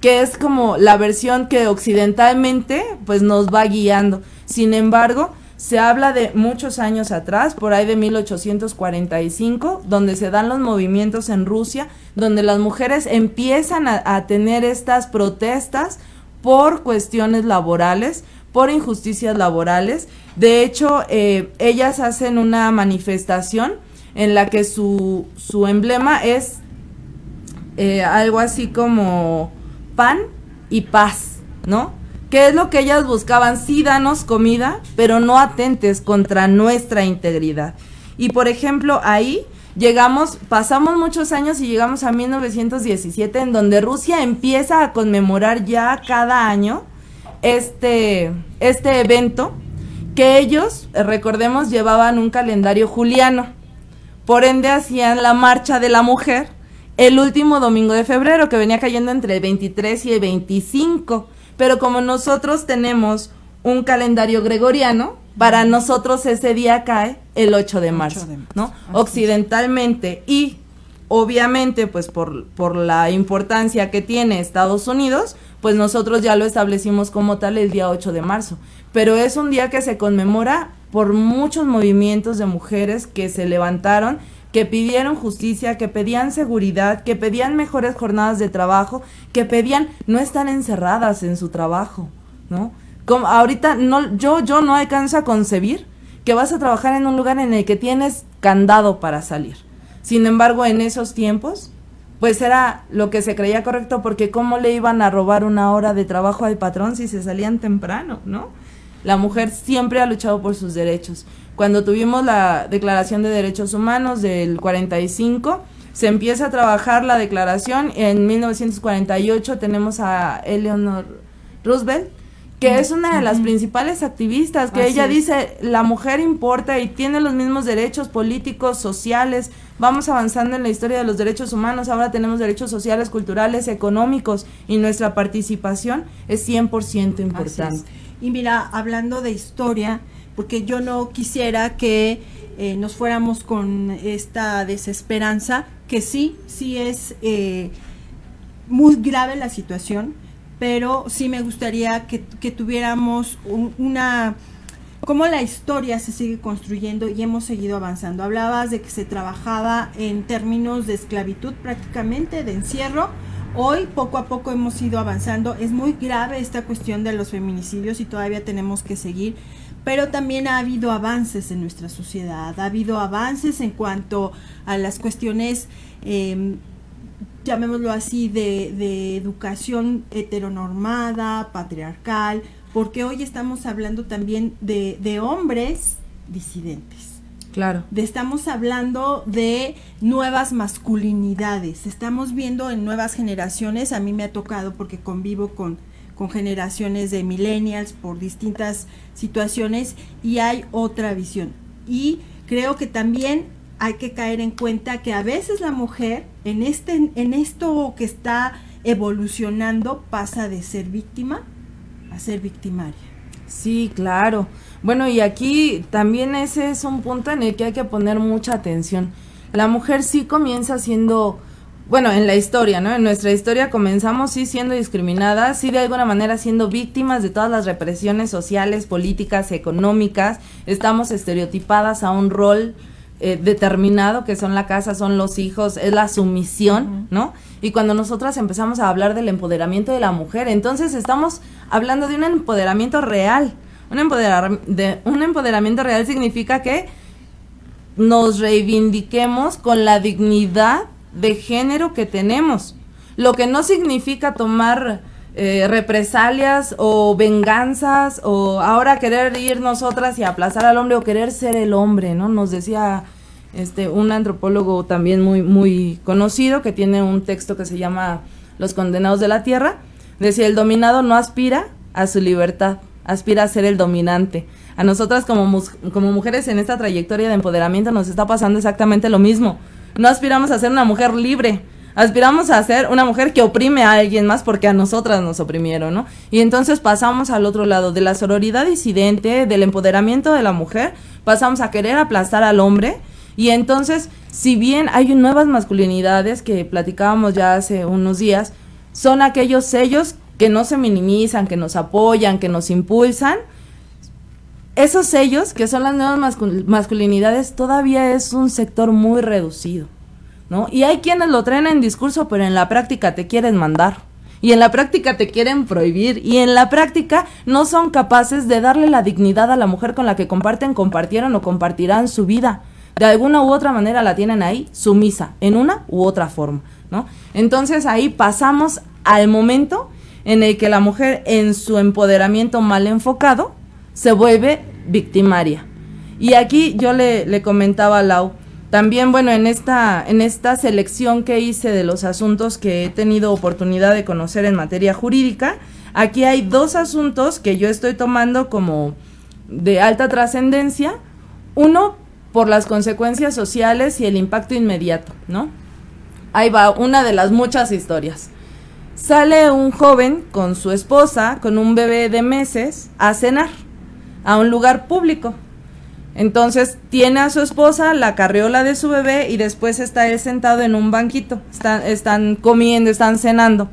que es como la versión que occidentalmente pues nos va guiando. Sin embargo, se habla de muchos años atrás, por ahí de 1845, donde se dan los movimientos en Rusia, donde las mujeres empiezan a, tener estas protestas por cuestiones laborales, por injusticias laborales. De hecho, eh, ellas hacen una manifestación en la que su, su emblema es eh, algo así como pan y paz, ¿no? ¿Qué es lo que ellas buscaban? Sí, danos comida, pero no atentes contra nuestra integridad. Y por ejemplo, ahí llegamos, pasamos muchos años y llegamos a 1917, en donde Rusia empieza a conmemorar ya cada año este, este evento, que ellos, recordemos, llevaban un calendario juliano. Por ende, hacían la marcha de la mujer el último domingo de febrero, que venía cayendo entre el 23 y el 25. Pero como nosotros tenemos un calendario gregoriano, para nosotros ese día cae el 8 de marzo, ¿no? Occidentalmente y obviamente pues por, por la importancia que tiene Estados Unidos, pues nosotros ya lo establecimos como tal el día 8 de marzo. Pero es un día que se conmemora por muchos movimientos de mujeres que se levantaron, que pidieron justicia, que pedían seguridad, que pedían mejores jornadas de trabajo, que pedían no estar encerradas en su trabajo, ¿no? ahorita no, yo, yo no alcanzo a concebir que vas a trabajar en un lugar en el que tienes candado para salir. Sin embargo, en esos tiempos, pues era lo que se creía correcto porque cómo le iban a robar una hora de trabajo al patrón si se salían temprano, ¿no? La mujer siempre ha luchado por sus derechos. Cuando tuvimos la Declaración de Derechos Humanos del 45, se empieza a trabajar la declaración. En 1948 tenemos a Eleanor Roosevelt, que es una de las principales activistas, que ella dice, la mujer importa y tiene los mismos derechos políticos, sociales, vamos avanzando en la historia de los derechos humanos, ahora tenemos derechos sociales, culturales, económicos y nuestra participación es 100% importante. Y mira, hablando de historia, porque yo no quisiera que eh, nos fuéramos con esta desesperanza, que sí, sí es eh, muy grave la situación, pero sí me gustaría que, tuviéramos una cómo la historia se sigue construyendo y hemos seguido avanzando. Hablabas de que se trabajaba en términos de esclavitud prácticamente, de encierro. Hoy poco a poco hemos ido avanzando. Es muy grave esta cuestión de los feminicidios y todavía tenemos que seguir. Pero también ha habido avances en nuestra sociedad, ha habido avances en cuanto a las cuestiones eh, llamémoslo así, de, educación heteronormada, patriarcal, porque hoy estamos hablando también de, hombres disidentes. Claro. De, estamos hablando de nuevas masculinidades. Estamos viendo en nuevas generaciones, a mí me ha tocado porque convivo con, con generaciones de millennials por distintas situaciones y hay otra visión. Y creo que también hay que caer en cuenta que a veces la mujer en este en esto que está evolucionando pasa de ser víctima a ser victimaria. Sí, claro. Bueno, y aquí también ese es un punto en el que hay que poner mucha atención. La mujer sí comienza siendo, bueno, en la historia, ¿no? En nuestra historia comenzamos sí siendo discriminadas, sí de alguna manera siendo víctimas de todas las represiones sociales, políticas, económicas, estamos estereotipadas a un rol eh, determinado que son la casa, son los hijos, es la sumisión, ¿no? Y cuando nosotras empezamos a hablar del empoderamiento de la mujer, entonces estamos hablando de un empoderamiento real. Un, empoderar, de, un empoderamiento real significa que nos reivindiquemos con la dignidad de género que tenemos. Lo que no significa tomar eh, represalias o venganzas o ahora querer ir nosotras y aplazar al hombre o querer ser el hombre, ¿no? Nos decía este un antropólogo también muy muy conocido que tiene un texto que se llama Los condenados de la tierra, decía el dominado no aspira a su libertad, aspira a ser el dominante. A nosotras como, como mujeres en esta trayectoria de empoderamiento nos está pasando exactamente lo mismo. No aspiramos a ser una mujer libre, aspiramos a ser una mujer que oprime a alguien más porque a nosotras nos oprimieron, ¿no? Y entonces pasamos al otro lado, de la sororidad disidente, del empoderamiento de la mujer, pasamos a querer aplastar al hombre. Y entonces, si bien hay nuevas masculinidades que platicábamos ya hace unos días, son aquellos sellos que no se minimizan, que nos apoyan, que nos impulsan. Esos sellos, que son las nuevas masculinidades, todavía es un sector muy reducido. Y hay quienes lo traen en discurso, pero en la práctica te quieren mandar. Y en la práctica te quieren prohibir. Y en la práctica no son capaces de darle la dignidad a la mujer con la que comparten, compartieron o compartirán su vida. De alguna u otra manera la tienen ahí sumisa, en una u otra forma. Entonces ahí pasamos al momento en el que la mujer en su empoderamiento mal enfocado se vuelve victimaria. Y aquí yo le, le comentaba a Lau, también, bueno, en esta, en esta selección que hice de los asuntos que he tenido oportunidad de conocer en materia jurídica, aquí hay dos asuntos que yo estoy tomando como de alta trascendencia. Uno, por las consecuencias sociales y el impacto inmediato, ¿no? Ahí va una de las muchas historias. Sale un joven con su esposa, con un bebé de meses, a cenar a un lugar público entonces tiene a su esposa, la carriola de su bebé y después está él sentado en un banquito. Están, comiendo, están cenando.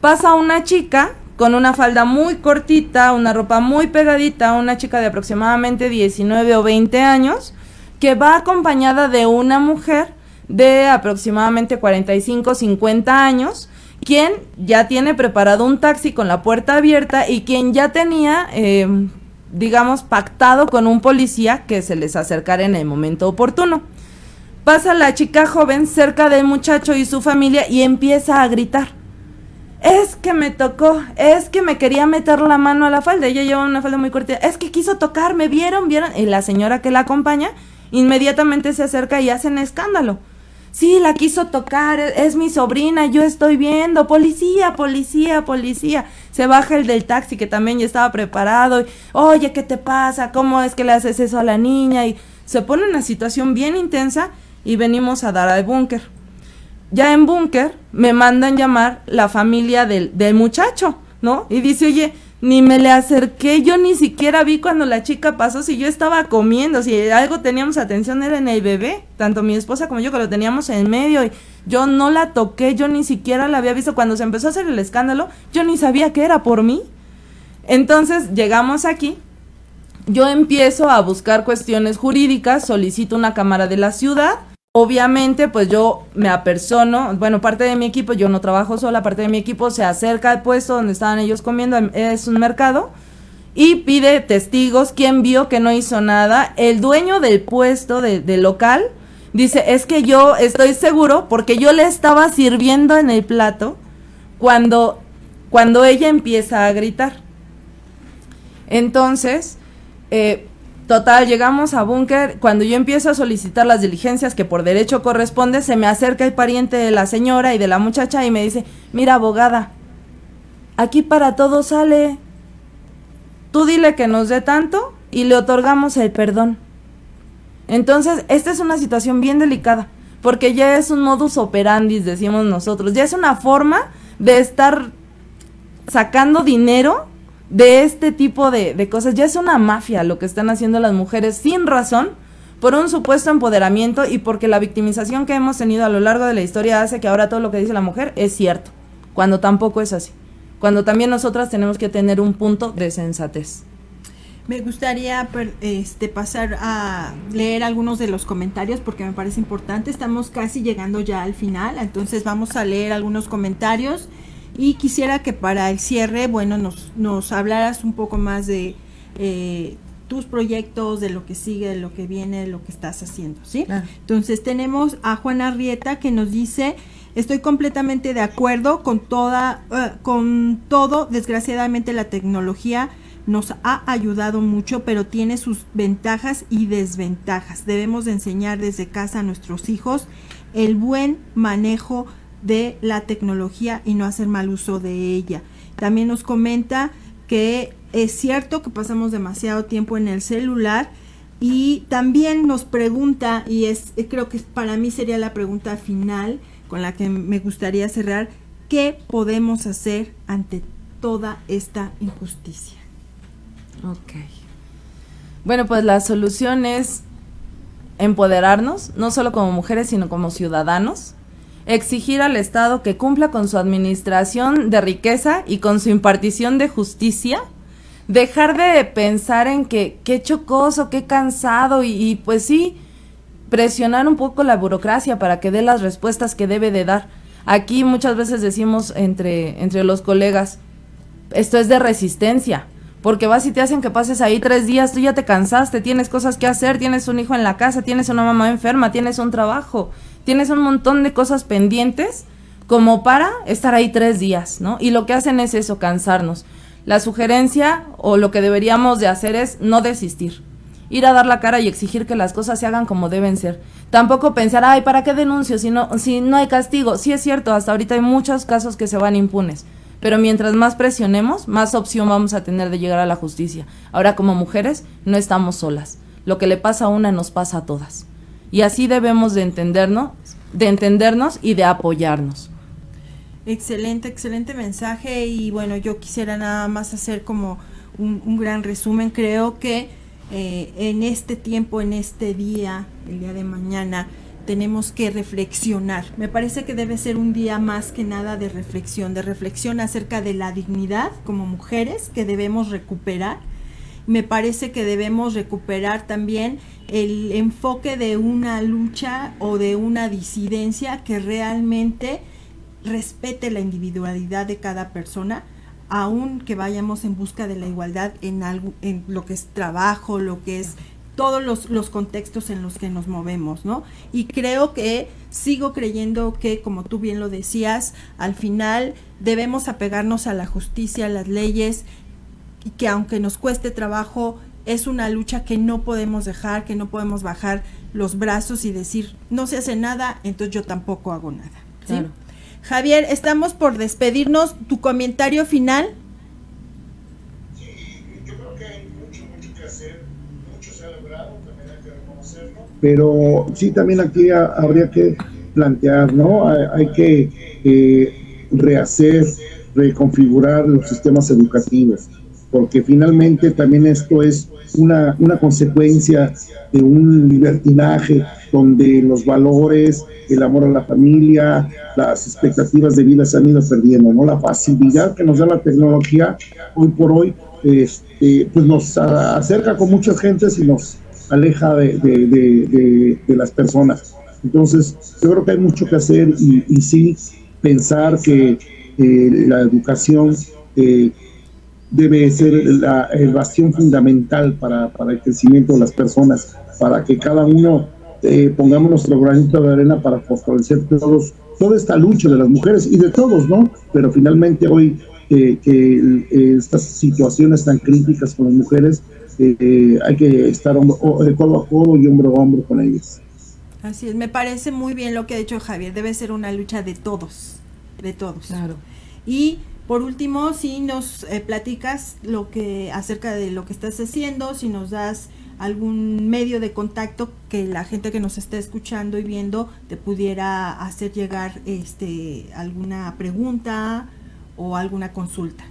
Pasa una chica con una falda muy cortita, una ropa muy pegadita, una chica de aproximadamente 19 o 20 años, que va acompañada de una mujer de aproximadamente 45 50 años, quien ya tiene preparado un taxi con la puerta abierta y quien ya tenía eh, digamos, pactado con un policía que se les acercara en el momento oportuno. Pasa la chica joven cerca del muchacho y su familia y empieza a gritar. Es que me tocó, es que me quería meter la mano a la falda. Ella lleva una falda muy corta. Es que quiso tocarme, ¿vieron? ¿Vieron? Y la señora que la acompaña inmediatamente se acerca y hacen escándalo. Sí, la quiso tocar, es, mi sobrina, yo estoy viendo, policía, policía, policía. Se baja el del taxi que también ya estaba preparado. Y, Oye, ¿qué te pasa? ¿Cómo es que le haces eso a la niña? Y se pone una situación bien intensa y venimos a dar al búnker. Ya en búnker me mandan llamar la familia del, del muchacho, ¿no? Y dice, oye, ni me le acerqué, yo ni siquiera vi cuando la chica pasó, si yo estaba comiendo, si algo teníamos atención era en el bebé, tanto mi esposa como yo que lo teníamos en medio y yo no la toqué, yo ni siquiera la había visto cuando se empezó a hacer el escándalo, yo ni sabía que era por mí. Entonces llegamos aquí, yo empiezo a buscar cuestiones jurídicas, solicito una cámara de la ciudad, Obviamente, pues yo me apersono, bueno, parte de mi equipo, yo no trabajo sola, parte de mi equipo se acerca al puesto donde estaban ellos comiendo, es un mercado, y pide testigos, quién vio que no hizo nada. El dueño del puesto, del local, dice, es que yo estoy seguro porque yo le estaba sirviendo en el plato cuando, cuando ella empieza a gritar. Entonces, eh, Total, llegamos a búnker. Cuando yo empiezo a solicitar las diligencias que por derecho corresponde, se me acerca el pariente de la señora y de la muchacha y me dice, mira abogada, aquí para todo sale. Tú dile que nos dé tanto y le otorgamos el perdón. Entonces, esta es una situación bien delicada, porque ya es un modus operandi, decimos nosotros, ya es una forma de estar sacando dinero de este tipo de, cosas. Ya es una mafia lo que están haciendo las mujeres sin razón por un supuesto empoderamiento y porque la victimización que hemos tenido a lo largo de la historia hace que ahora todo lo que dice la mujer es cierto, cuando tampoco es así, cuando también nosotras tenemos que tener un punto de sensatez. Me gustaría este, pasar a leer algunos de los comentarios porque me parece importante. Estamos casi llegando ya al final, entonces vamos a leer algunos comentarios. Y quisiera que para el cierre, bueno, nos, nos hablaras un poco más de eh, tus proyectos, de lo que sigue, de lo que viene, de lo que estás haciendo, ¿sí? Entonces tenemos a Juana Rieta que nos dice, estoy completamente de acuerdo con toda, eh, con todo, desgraciadamente la tecnología nos ha ayudado mucho, pero tiene sus ventajas y desventajas. Debemos de enseñar desde casa a nuestros hijos el buen manejo de la tecnología y no hacer mal uso de ella. También nos comenta que es cierto que pasamos demasiado tiempo en el celular y también nos pregunta, y es creo que para mí sería la pregunta final con la que me gustaría cerrar, ¿qué podemos hacer ante toda esta injusticia? Ok. Bueno, pues la solución es empoderarnos, no solo como mujeres, sino como ciudadanos, exigir al Estado que cumpla con su administración de riqueza y con su impartición de justicia, dejar de pensar en que qué chocoso, qué cansado y, pues sí, presionar un poco la burocracia para que dé las respuestas que debe de dar. Aquí muchas veces decimos entre, entre los colegas, esto es de resistencia, porque vas y te hacen que pases ahí tres días, tú ya te cansaste, tienes cosas que hacer, tienes un hijo en la casa, tienes una mamá enferma, tienes un trabajo tienes un montón de cosas pendientes como para estar ahí tres días, ¿no? Y lo que hacen es eso, cansarnos. La sugerencia o lo que deberíamos de hacer es no desistir. Ir a dar la cara y exigir que las cosas se hagan como deben ser. Tampoco pensar, ay, ¿para qué denuncio si no, si no hay castigo? Sí es cierto, hasta ahorita hay muchos casos que se van impunes. Pero mientras más presionemos, más opción vamos a tener de llegar a la justicia. Ahora como mujeres no estamos solas. Lo que le pasa a una nos pasa a todas. Y así debemos de entendernos, de entendernos y de apoyarnos. Excelente, excelente mensaje y bueno, yo quisiera nada más hacer como un, gran resumen. Creo que eh, en este tiempo, en este día, el día de mañana, tenemos que reflexionar. Me parece que debe ser un día más que nada de reflexión, de reflexión acerca de la dignidad como mujeres que debemos recuperar. Me parece que debemos recuperar también el enfoque de una lucha o de una disidencia que realmente respete la individualidad de cada persona, aun que vayamos en busca de la igualdad en algo, en lo que es trabajo, lo que es todos los, los, contextos en los que nos movemos, ¿no? Y creo que sigo creyendo que, como tú bien lo decías, al final debemos apegarnos a la justicia, a las leyes, y que aunque nos cueste trabajo, es una lucha que no podemos dejar, que no podemos bajar los brazos y decir, no se hace nada, entonces yo tampoco hago nada. ¿sí? Javier, estamos por despedirnos. ¿Tu comentario final? Sí, yo creo que hay mucho, mucho que hacer. Mucho se ha logrado, también hay que reconocerlo. Pero sí, también aquí habría que plantear, ¿no? Hay, que eh, rehacer, reconfigurar los sistemas educativos, porque finalmente también esto es una, una consecuencia de un libertinaje donde los valores, el amor a la familia, las expectativas de vida se han ido perdiendo, ¿no? La facilidad que nos da la tecnología hoy por hoy, este, pues nos acerca con muchas gentes y nos aleja de, de, las personas. Entonces, yo creo que hay mucho que hacer y, y sí pensar que eh, la educación eh, debe ser la, el bastión fundamental para, para el crecimiento de las personas, para que cada uno eh, pongamos nuestro granito de arena para fortalecer todos, toda esta lucha de las mujeres y de todos, ¿no? Pero finalmente hoy eh, que eh, estas situaciones tan críticas con las mujeres, hay que estar codo a codo y hombro a hombro con ellas. Así es, me parece muy bien lo que ha dicho Javier, debe ser una lucha de todos, de todos. Claro. Y por último, si nos platicas lo que acerca de lo que estás haciendo, si nos das algún medio de contacto que la gente que nos esté escuchando y viendo te pudiera hacer llegar este alguna pregunta o alguna consulta.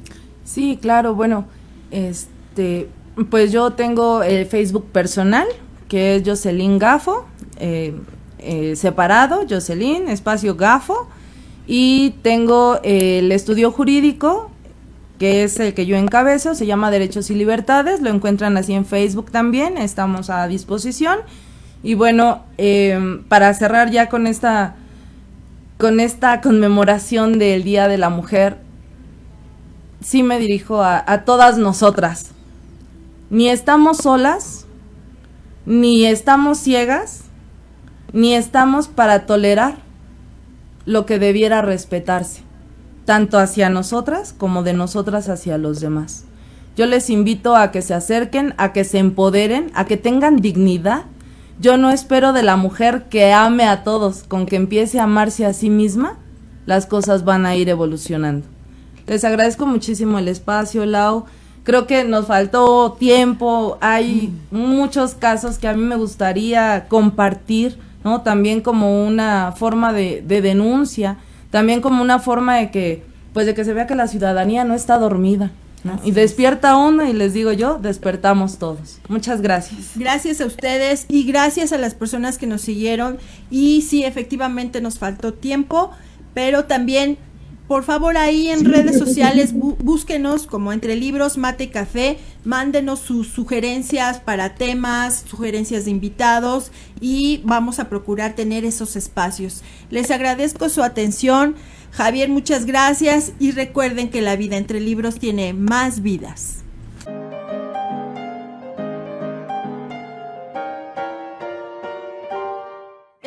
Sí, claro, bueno, este pues yo tengo el Facebook personal, que es Jocelyn Gafo, eh, eh, separado, Jocelyn, espacio Gafo, y tengo el estudio jurídico, que es el que yo encabezo, se llama Derechos y Libertades, lo encuentran así en Facebook también, estamos a disposición. Y bueno, em, para cerrar ya con esta, con esta conmemoración del Día de la Mujer, sí me dirijo a todas nosotras. Ni estamos solas, ni estamos ciegas, ni estamos para tolerar lo que debiera respetarse tanto hacia nosotras como de nosotras hacia los demás. Yo les invito a que se acerquen, a que se empoderen, a que tengan dignidad. Yo no espero de la mujer que ame a todos, con que empiece a amarse a sí misma, las cosas van a ir evolucionando. Les agradezco muchísimo el espacio, Lau. Creo que nos faltó tiempo, hay muchos casos que a mí me gustaría compartir, ¿no? También como una forma de, de denuncia también como una forma de que, pues de que se vea que la ciudadanía no está dormida. Y despierta uno y les digo yo, despertamos todos. Muchas gracias. Gracias a ustedes y gracias a las personas que nos siguieron. Y sí, efectivamente nos faltó tiempo, pero también por favor, ahí en redes sociales búsquenos como entre libros, mate y café, mándenos sus sugerencias para temas, sugerencias de invitados y vamos a procurar tener esos espacios. Les agradezco su atención. Javier, muchas gracias y recuerden que la vida entre libros tiene más vidas.